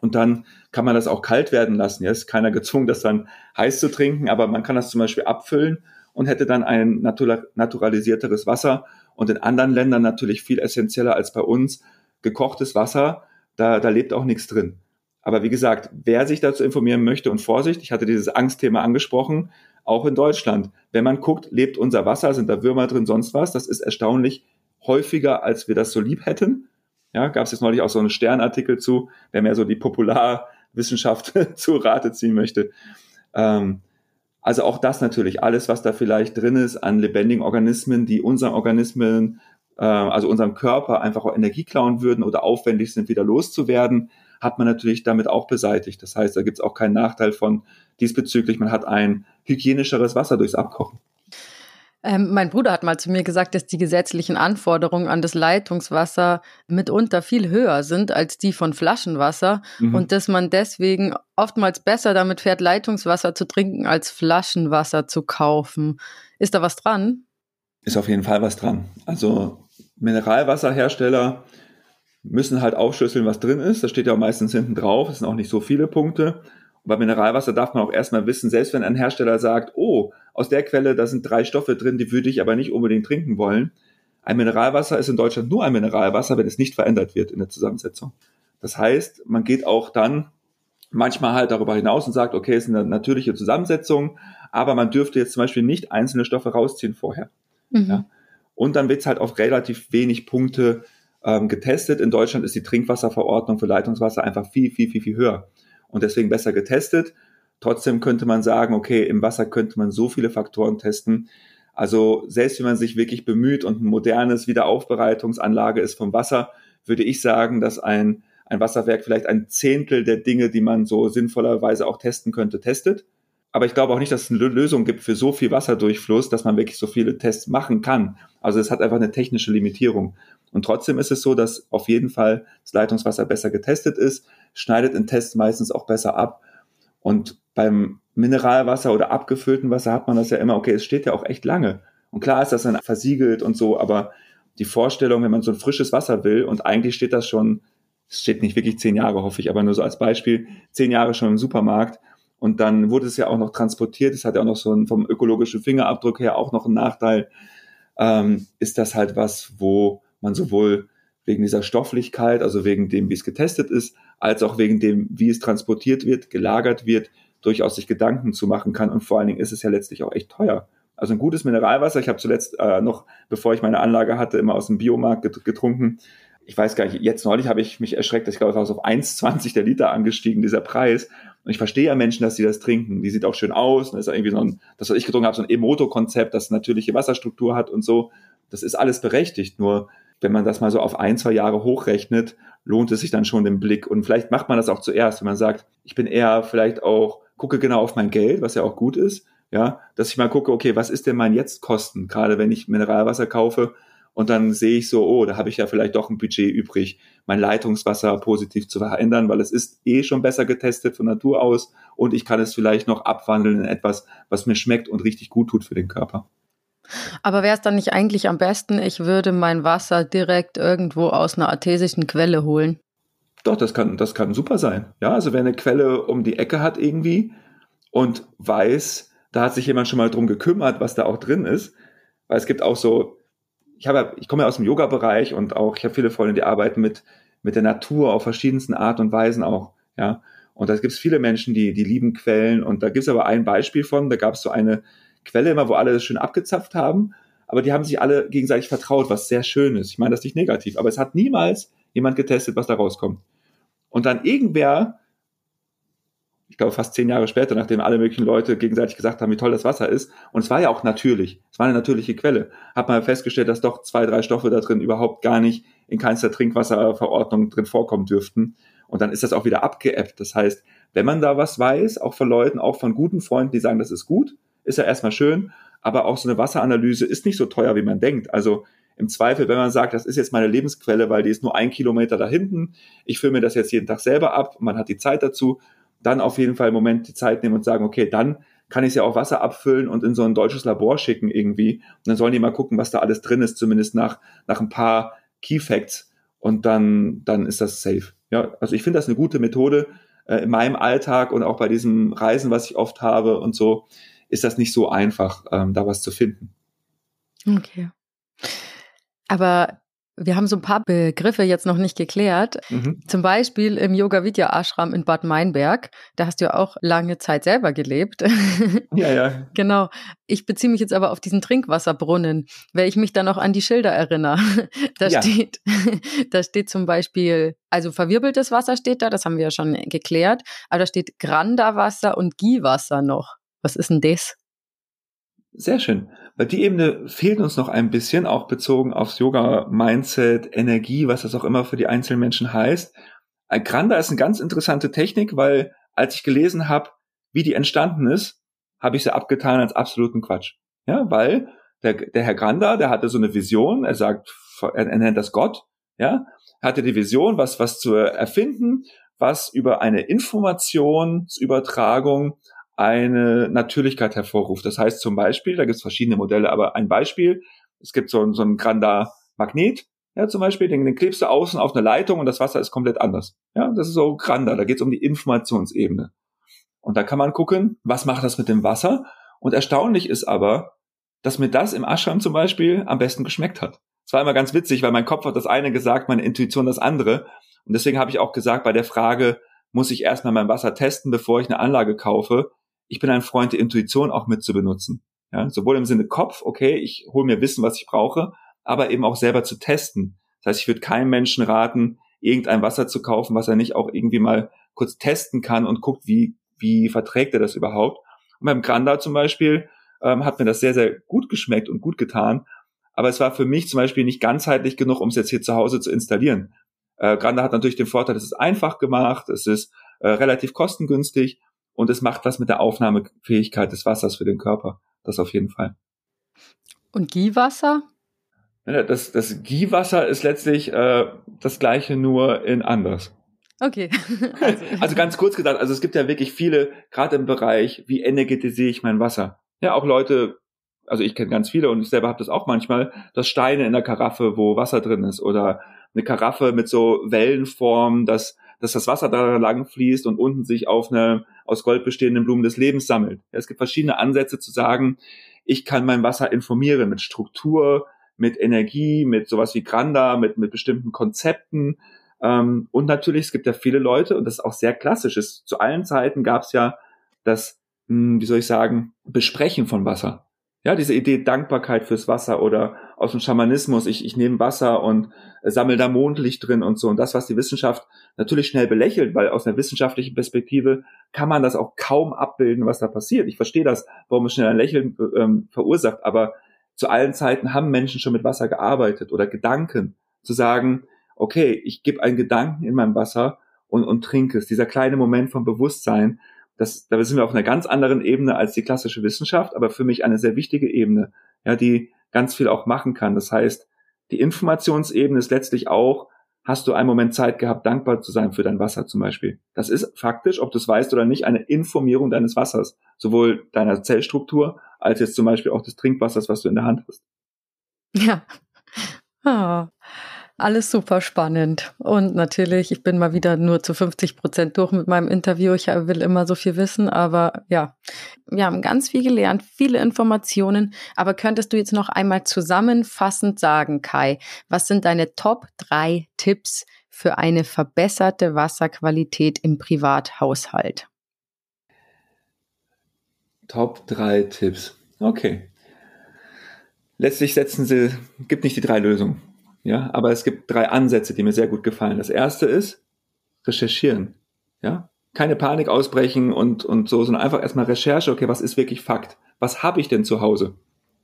Und dann kann man das auch kalt werden lassen. Jetzt ist keiner gezwungen, das dann heiß zu trinken, aber man kann das zum Beispiel abfüllen und hätte dann ein naturalisierteres Wasser. Und in anderen Ländern natürlich viel essentieller als bei uns gekochtes Wasser. Da, da lebt auch nichts drin. Aber wie gesagt, wer sich dazu informieren möchte und Vorsicht, ich hatte dieses Angstthema angesprochen, auch in Deutschland. Wenn man guckt, lebt unser Wasser, sind da Würmer drin, sonst was, das ist erstaunlich häufiger, als wir das so lieb hätten. Ja, gab es jetzt neulich auch so einen Sternartikel zu, wer mehr so die Popularwissenschaft zu Rate ziehen möchte. Ähm, also auch das natürlich, alles, was da vielleicht drin ist an lebendigen Organismen, die unseren Organismen, äh, also unserem Körper einfach auch Energie klauen würden oder aufwendig sind, wieder loszuwerden, hat man natürlich damit auch beseitigt. Das heißt, da gibt es auch keinen Nachteil von diesbezüglich. Man hat ein hygienischeres Wasser durchs Abkochen. Ähm, mein Bruder hat mal zu mir gesagt, dass die gesetzlichen Anforderungen an das Leitungswasser mitunter viel höher sind als die von Flaschenwasser mhm. und dass man deswegen oftmals besser damit fährt, Leitungswasser zu trinken, als Flaschenwasser zu kaufen. Ist da was dran? Ist auf jeden Fall was dran. Also Mineralwasserhersteller müssen halt aufschlüsseln, was drin ist. Das steht ja auch meistens hinten drauf. Es sind auch nicht so viele Punkte. Und bei Mineralwasser darf man auch erstmal wissen, selbst wenn ein Hersteller sagt, oh, aus der Quelle, da sind drei Stoffe drin, die würde ich aber nicht unbedingt trinken wollen. Ein Mineralwasser ist in Deutschland nur ein Mineralwasser, wenn es nicht verändert wird in der Zusammensetzung. Das heißt, man geht auch dann manchmal halt darüber hinaus und sagt, okay, es ist eine natürliche Zusammensetzung, aber man dürfte jetzt zum Beispiel nicht einzelne Stoffe rausziehen vorher. Mhm. Ja? Und dann wird es halt auf relativ wenig Punkte ähm, getestet. In Deutschland ist die Trinkwasserverordnung für Leitungswasser einfach viel, viel, viel, viel höher und deswegen besser getestet. Trotzdem könnte man sagen, okay, im Wasser könnte man so viele Faktoren testen. Also selbst wenn man sich wirklich bemüht und ein modernes Wiederaufbereitungsanlage ist vom Wasser, würde ich sagen, dass ein, ein Wasserwerk vielleicht ein Zehntel der Dinge, die man so sinnvollerweise auch testen könnte, testet. Aber ich glaube auch nicht, dass es eine Lösung gibt für so viel Wasserdurchfluss, dass man wirklich so viele Tests machen kann. Also es hat einfach eine technische Limitierung. Und trotzdem ist es so, dass auf jeden Fall das Leitungswasser besser getestet ist, schneidet in Tests meistens auch besser ab. Und beim Mineralwasser oder abgefüllten Wasser hat man das ja immer, okay, es steht ja auch echt lange. Und klar ist das dann versiegelt und so, aber die Vorstellung, wenn man so ein frisches Wasser will und eigentlich steht das schon, es steht nicht wirklich zehn Jahre, hoffe ich, aber nur so als Beispiel, zehn Jahre schon im Supermarkt und dann wurde es ja auch noch transportiert, es hat ja auch noch so einen, vom ökologischen Fingerabdruck her auch noch einen Nachteil, ähm, ist das halt was, wo man sowohl wegen dieser Stofflichkeit, also wegen dem, wie es getestet ist, als auch wegen dem, wie es transportiert wird, gelagert wird, durchaus sich Gedanken zu machen kann. Und vor allen Dingen ist es ja letztlich auch echt teuer. Also ein gutes Mineralwasser, ich habe zuletzt äh, noch, bevor ich meine Anlage hatte, immer aus dem Biomarkt getrunken. Ich weiß gar nicht, jetzt neulich habe ich mich erschreckt, ich glaube, es war auf 1,20 der Liter angestiegen, dieser Preis. Und ich verstehe ja Menschen, dass sie das trinken. Die sieht auch schön aus. Das ist irgendwie so ein, das, was ich getrunken habe, so ein Emoto-Konzept, das natürliche Wasserstruktur hat und so. Das ist alles berechtigt. Nur wenn man das mal so auf ein, zwei Jahre hochrechnet, lohnt es sich dann schon den Blick. Und vielleicht macht man das auch zuerst, wenn man sagt, ich bin eher vielleicht auch, gucke genau auf mein Geld, was ja auch gut ist, ja, dass ich mal gucke, okay, was ist denn mein Jetzt-Kosten, gerade wenn ich Mineralwasser kaufe und dann sehe ich so, oh, da habe ich ja vielleicht doch ein Budget übrig, mein Leitungswasser positiv zu verändern, weil es ist eh schon besser getestet von Natur aus und ich kann es vielleicht noch abwandeln in etwas, was mir schmeckt und richtig gut tut für den Körper. Aber wäre es dann nicht eigentlich am besten, ich würde mein Wasser direkt irgendwo aus einer artesischen Quelle holen? Doch, das kann, das kann super sein. Ja, also wer eine Quelle um die Ecke hat irgendwie und weiß, da hat sich jemand schon mal drum gekümmert, was da auch drin ist. Weil es gibt auch so, ich habe, ich komme ja aus dem Yoga-Bereich und auch, ich habe viele Freunde, die arbeiten mit, mit der Natur auf verschiedensten Art und Weisen auch, ja. Und da gibt es viele Menschen, die, die lieben Quellen. Und da gibt es aber ein Beispiel von, da gab es so eine Quelle immer, wo alle das schön abgezapft haben, aber die haben sich alle gegenseitig vertraut, was sehr schön ist. Ich meine das nicht negativ, aber es hat niemals jemand getestet, was da rauskommt. Und dann irgendwer, ich glaube fast zehn Jahre später, nachdem alle möglichen Leute gegenseitig gesagt haben, wie toll das Wasser ist, und es war ja auch natürlich, es war eine natürliche Quelle, hat man festgestellt, dass doch zwei, drei Stoffe da drin überhaupt gar nicht in keinster Trinkwasserverordnung drin vorkommen dürften. Und dann ist das auch wieder abgeappt. Das heißt, wenn man da was weiß, auch von Leuten, auch von guten Freunden, die sagen, das ist gut, ist ja erstmal schön, aber auch so eine Wasseranalyse ist nicht so teuer, wie man denkt. Also im Zweifel, wenn man sagt, das ist jetzt meine Lebensquelle, weil die ist nur ein Kilometer da hinten, ich fülle mir das jetzt jeden Tag selber ab, man hat die Zeit dazu, dann auf jeden Fall im Moment die Zeit nehmen und sagen, okay, dann kann ich ja auch Wasser abfüllen und in so ein deutsches Labor schicken irgendwie. Und dann sollen die mal gucken, was da alles drin ist, zumindest nach, nach ein paar Key Facts. Und dann, dann ist das safe. Ja, also ich finde das eine gute Methode äh, in meinem Alltag und auch bei diesem Reisen, was ich oft habe und so ist das nicht so einfach, ähm, da was zu finden. Okay. Aber wir haben so ein paar Begriffe jetzt noch nicht geklärt. Mhm. Zum Beispiel im Yoga Vidya Ashram in Bad Meinberg. Da hast du ja auch lange Zeit selber gelebt. Ja, ja. genau. Ich beziehe mich jetzt aber auf diesen Trinkwasserbrunnen, weil ich mich dann noch an die Schilder erinnere. Da ja. steht, da steht zum Beispiel, also verwirbeltes Wasser steht da, das haben wir ja schon geklärt, aber da steht Granda-Wasser und Ghee-Wasser noch. Was ist denn das? Sehr schön. Die Ebene fehlt uns noch ein bisschen, auch bezogen aufs Yoga-Mindset, Energie, was das auch immer für die einzelnen Menschen heißt. Granda ist eine ganz interessante Technik, weil als ich gelesen habe, wie die entstanden ist, habe ich sie abgetan als absoluten Quatsch. Ja, weil der, der Herr Granda, der hatte so eine Vision, er sagt, er, er nennt das Gott, ja, hatte die Vision, was, was zu erfinden, was über eine Informationsübertragung eine Natürlichkeit hervorruft. Das heißt zum Beispiel, da gibt es verschiedene Modelle, aber ein Beispiel, es gibt so, so ein Granda Magnet, ja, zum Beispiel, den, den klebst du außen auf eine Leitung und das Wasser ist komplett anders. Ja, das ist so Granda, da geht es um die Informationsebene. Und da kann man gucken, was macht das mit dem Wasser? Und erstaunlich ist aber, dass mir das im Ashram zum Beispiel am besten geschmeckt hat. Es war immer ganz witzig, weil mein Kopf hat das eine gesagt, meine Intuition das andere. Und deswegen habe ich auch gesagt, bei der Frage, muss ich erstmal mein Wasser testen, bevor ich eine Anlage kaufe, ich bin ein Freund der Intuition auch mit zu benutzen. Ja, sowohl im Sinne Kopf, okay, ich hole mir Wissen, was ich brauche, aber eben auch selber zu testen. Das heißt, ich würde keinem Menschen raten, irgendein Wasser zu kaufen, was er nicht auch irgendwie mal kurz testen kann und guckt, wie, wie verträgt er das überhaupt. Und beim Granda zum Beispiel ähm, hat mir das sehr, sehr gut geschmeckt und gut getan. Aber es war für mich zum Beispiel nicht ganzheitlich genug, um es jetzt hier zu Hause zu installieren. Äh, Granda hat natürlich den Vorteil, es ist einfach gemacht, es ist äh, relativ kostengünstig und es macht was mit der Aufnahmefähigkeit des Wassers für den Körper. Das auf jeden Fall. Und Giewasser? Das, das Giewasser ist letztlich äh, das gleiche, nur in anders. Okay. Also. also ganz kurz gesagt, also es gibt ja wirklich viele, gerade im Bereich, wie energetisiere ich mein Wasser? Ja, auch Leute, also ich kenne ganz viele und ich selber habe das auch manchmal, dass Steine in der Karaffe, wo Wasser drin ist oder eine Karaffe mit so Wellenform, dass, dass das Wasser da lang fließt und unten sich auf eine aus Gold bestehenden Blumen des Lebens sammelt. Es gibt verschiedene Ansätze zu sagen, ich kann mein Wasser informieren mit Struktur, mit Energie, mit sowas wie Granda, mit, mit bestimmten Konzepten. Ähm, und natürlich, es gibt ja viele Leute, und das ist auch sehr klassisch, ist, zu allen Zeiten gab es ja das, mh, hm, wie soll ich sagen, Besprechen von Wasser. Ja, diese Idee Dankbarkeit fürs Wasser oder aus dem Schamanismus, ich, ich nehme Wasser und äh, sammle da Mondlicht drin und so. Und das, was die Wissenschaft natürlich schnell belächelt, weil aus einer wissenschaftlichen Perspektive kann man das auch kaum abbilden, was da passiert. Ich verstehe das, warum es schnell ein Lächeln ähm, verursacht, aber zu allen Zeiten haben Menschen schon mit Wasser gearbeitet oder Gedanken, zu sagen, okay, ich gebe einen Gedanken in mein Wasser und, und trinke es. Dieser kleine Moment vom Bewusstsein, das, da sind wir auf einer ganz anderen Ebene als die klassische Wissenschaft, aber für mich eine sehr wichtige Ebene, ja, die ganz viel auch machen kann. Das heißt, die Informationsebene ist letztlich auch, hast du einen Moment Zeit gehabt, dankbar zu sein für dein Wasser zum Beispiel. Das ist faktisch, ob du es weißt oder nicht, eine Informierung deines Wassers, sowohl deiner Zellstruktur als jetzt zum Beispiel auch des Trinkwassers, was du in der Hand hast. Ja. Oh. Alles super spannend. Und natürlich, ich bin mal wieder nur zu 50 Prozent durch mit meinem Interview. Ich will immer so viel wissen, aber ja, wir haben ganz viel gelernt, viele Informationen. Aber könntest du jetzt noch einmal zusammenfassend sagen, Kai, was sind deine Top drei Tipps für eine verbesserte Wasserqualität im Privathaushalt? Top drei Tipps. Okay. Letztlich setzen sie, gibt nicht die drei Lösungen. Ja, aber es gibt drei Ansätze, die mir sehr gut gefallen. Das erste ist recherchieren. Ja, keine Panik ausbrechen und, und so, sondern einfach erstmal Recherche. Okay, was ist wirklich Fakt? Was habe ich denn zu Hause?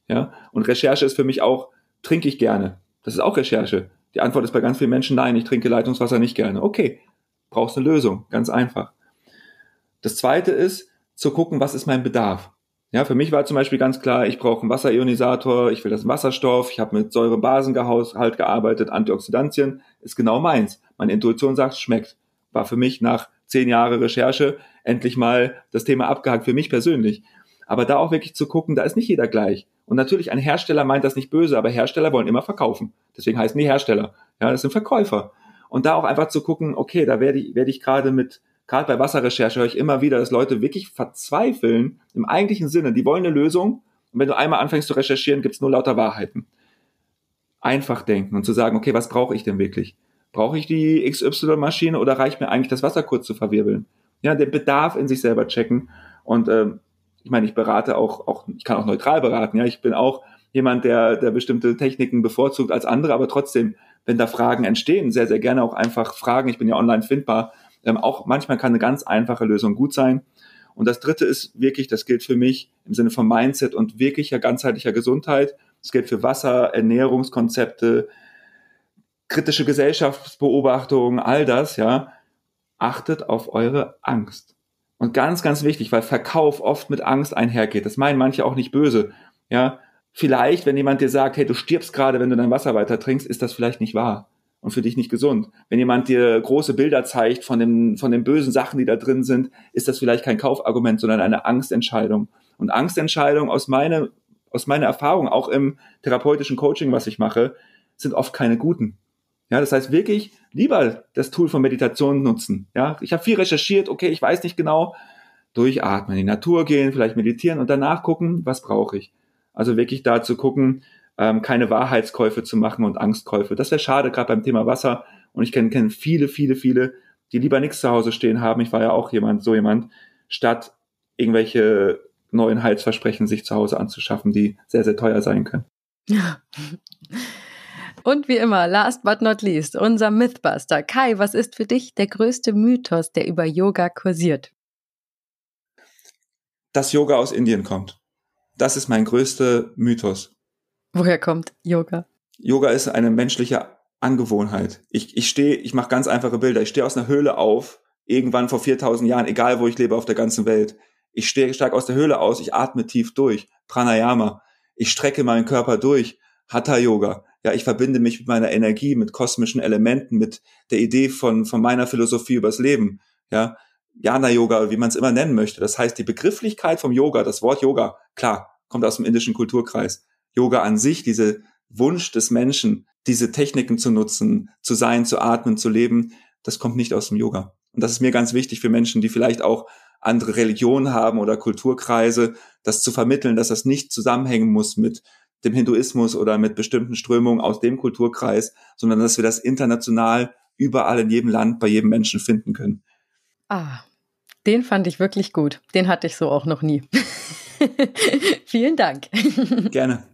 Ja, und Recherche ist für mich auch, trinke ich gerne? Das ist auch Recherche. Die Antwort ist bei ganz vielen Menschen, nein, ich trinke Leitungswasser nicht gerne. Okay, brauchst eine Lösung, ganz einfach. Das zweite ist, zu gucken, was ist mein Bedarf? Ja, für mich war zum Beispiel ganz klar, ich brauche einen Wasserionisator, ich will das Wasserstoff, ich habe mit Säurebasengehalt gearbeitet, Antioxidantien, ist genau meins. Meine Intuition sagt, schmeckt. War für mich nach zehn Jahre Recherche endlich mal das Thema abgehakt für mich persönlich. Aber da auch wirklich zu gucken, da ist nicht jeder gleich. Und natürlich, ein Hersteller meint das nicht böse, aber Hersteller wollen immer verkaufen. Deswegen heißen die Hersteller. Ja, das sind Verkäufer. Und da auch einfach zu gucken, okay, da werde ich, werde ich gerade mit gerade bei Wasserrecherche höre ich immer wieder, dass Leute wirklich verzweifeln im eigentlichen Sinne. Die wollen eine Lösung und wenn du einmal anfängst zu recherchieren, gibt's nur lauter Wahrheiten. Einfach denken und zu sagen, okay, was brauche ich denn wirklich? Brauche ich die XY-Maschine oder reicht mir eigentlich das Wasser kurz zu verwirbeln? Ja, den Bedarf in sich selber checken und äh, ich meine, ich berate auch, auch, ich kann auch neutral beraten, ja, ich bin auch jemand, der, der bestimmte Techniken bevorzugt als andere, aber trotzdem, wenn da Fragen entstehen, sehr, sehr gerne auch einfach fragen. Ich bin ja online findbar ähm, auch manchmal kann eine ganz einfache Lösung gut sein. Und das dritte ist wirklich, das gilt für mich im Sinne von Mindset und wirklicher ganzheitlicher Gesundheit. Das gilt für Wasser, Ernährungskonzepte, kritische Gesellschaftsbeobachtungen, all das, ja. Achtet auf eure Angst. Und ganz, ganz wichtig, weil Verkauf oft mit Angst einhergeht. Das meinen manche auch nicht böse. Ja, vielleicht, wenn jemand dir sagt, hey, du stirbst gerade, wenn du dein Wasser weiter trinkst, ist das vielleicht nicht wahr und für dich nicht gesund. Wenn jemand dir große Bilder zeigt von, den, von den bösen Sachen, die da drin sind, ist das vielleicht kein Kaufargument, sondern eine Angstentscheidung. Und Angstentscheidungen aus meiner, aus meiner Erfahrung, auch im therapeutischen Coaching, was ich mache, sind oft keine guten. Ja, das heißt wirklich lieber das Tool von Meditation nutzen. Ja, ich habe viel recherchiert, okay, ich weiß nicht genau, durchatmen, in die Natur gehen, vielleicht meditieren und danach gucken, was brauche ich. Also wirklich da zu gucken, ähm, keine Wahrheitskäufe zu machen und Angstkäufe. Das wäre schade, gerade beim Thema Wasser. Und ich kenne kenn viele, viele, viele, die lieber nichts zu Hause stehen haben. Ich war ja auch jemand, so jemand, statt irgendwelche neuen Heilsversprechen sich zu Hause anzuschaffen, die sehr, sehr teuer sein können. Und wie immer, last but not least, unser Mythbuster. Kai, was ist für dich der größte Mythos, der über Yoga kursiert? Dass Yoga aus Indien kommt. Das ist mein größter Mythos. Woher kommt Yoga? Yoga ist eine menschliche Angewohnheit. Ich, ich stehe, ich mache ganz einfache Bilder. Ich stehe aus einer Höhle auf, irgendwann vor 4000 Jahren, egal wo ich lebe auf der ganzen Welt. Ich stehe stark aus der Höhle aus, ich atme tief durch. Pranayama. Ich strecke meinen Körper durch. Hatha Yoga. Ja, ich verbinde mich mit meiner Energie, mit kosmischen Elementen, mit der Idee von, von meiner Philosophie übers Leben. Ja, Jana-Yoga, wie man es immer nennen möchte. Das heißt, die Begrifflichkeit vom Yoga, das Wort Yoga, klar, kommt aus dem indischen Kulturkreis. Yoga an sich, diese Wunsch des Menschen, diese Techniken zu nutzen, zu sein, zu atmen, zu leben, das kommt nicht aus dem Yoga. Und das ist mir ganz wichtig für Menschen, die vielleicht auch andere Religionen haben oder Kulturkreise, das zu vermitteln, dass das nicht zusammenhängen muss mit dem Hinduismus oder mit bestimmten Strömungen aus dem Kulturkreis, sondern dass wir das international überall in jedem Land bei jedem Menschen finden können. Ah, den fand ich wirklich gut. Den hatte ich so auch noch nie. Vielen Dank. Gerne.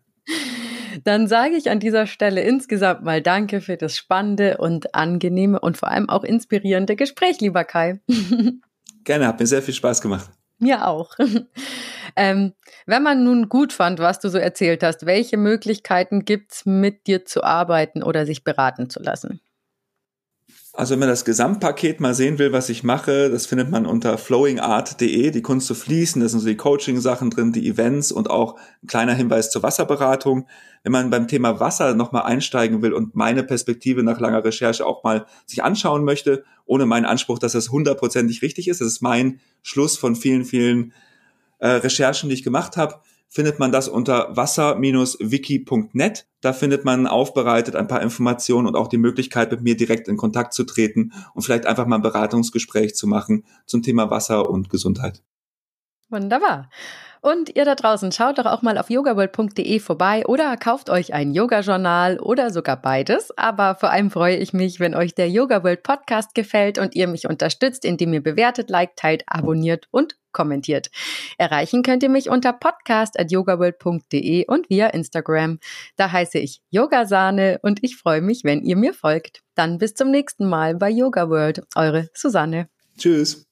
Dann sage ich an dieser Stelle insgesamt mal Danke für das spannende und angenehme und vor allem auch inspirierende Gespräch, lieber Kai. Gerne, hat mir sehr viel Spaß gemacht. Mir auch. ähm, wenn man nun gut fand, was du so erzählt hast, welche Möglichkeiten gibt's, mit dir zu arbeiten oder sich beraten zu lassen? Also wenn man das Gesamtpaket mal sehen will, was ich mache, das findet man unter flowingart.de, die Kunst zu fließen, da sind so die Coaching-Sachen drin, die Events und auch ein kleiner Hinweis zur Wasserberatung. Wenn man beim Thema Wasser nochmal einsteigen will und meine Perspektive nach langer Recherche auch mal sich anschauen möchte, ohne meinen Anspruch, dass das hundertprozentig richtig ist, das ist mein Schluss von vielen, vielen äh, Recherchen, die ich gemacht habe, findet man das unter wasser-wiki.net. Da findet man aufbereitet ein paar Informationen und auch die Möglichkeit, mit mir direkt in Kontakt zu treten und vielleicht einfach mal ein Beratungsgespräch zu machen zum Thema Wasser und Gesundheit. Wunderbar. Und ihr da draußen schaut doch auch mal auf yogaworld.de vorbei oder kauft euch ein Yoga-Journal oder sogar beides. Aber vor allem freue ich mich, wenn euch der Yoga World Podcast gefällt und ihr mich unterstützt, indem ihr bewertet, liked, teilt, abonniert und kommentiert. Erreichen könnt ihr mich unter podcast.yogaworld.de und via Instagram. Da heiße ich Yogasahne und ich freue mich, wenn ihr mir folgt. Dann bis zum nächsten Mal bei Yoga World. Eure Susanne. Tschüss.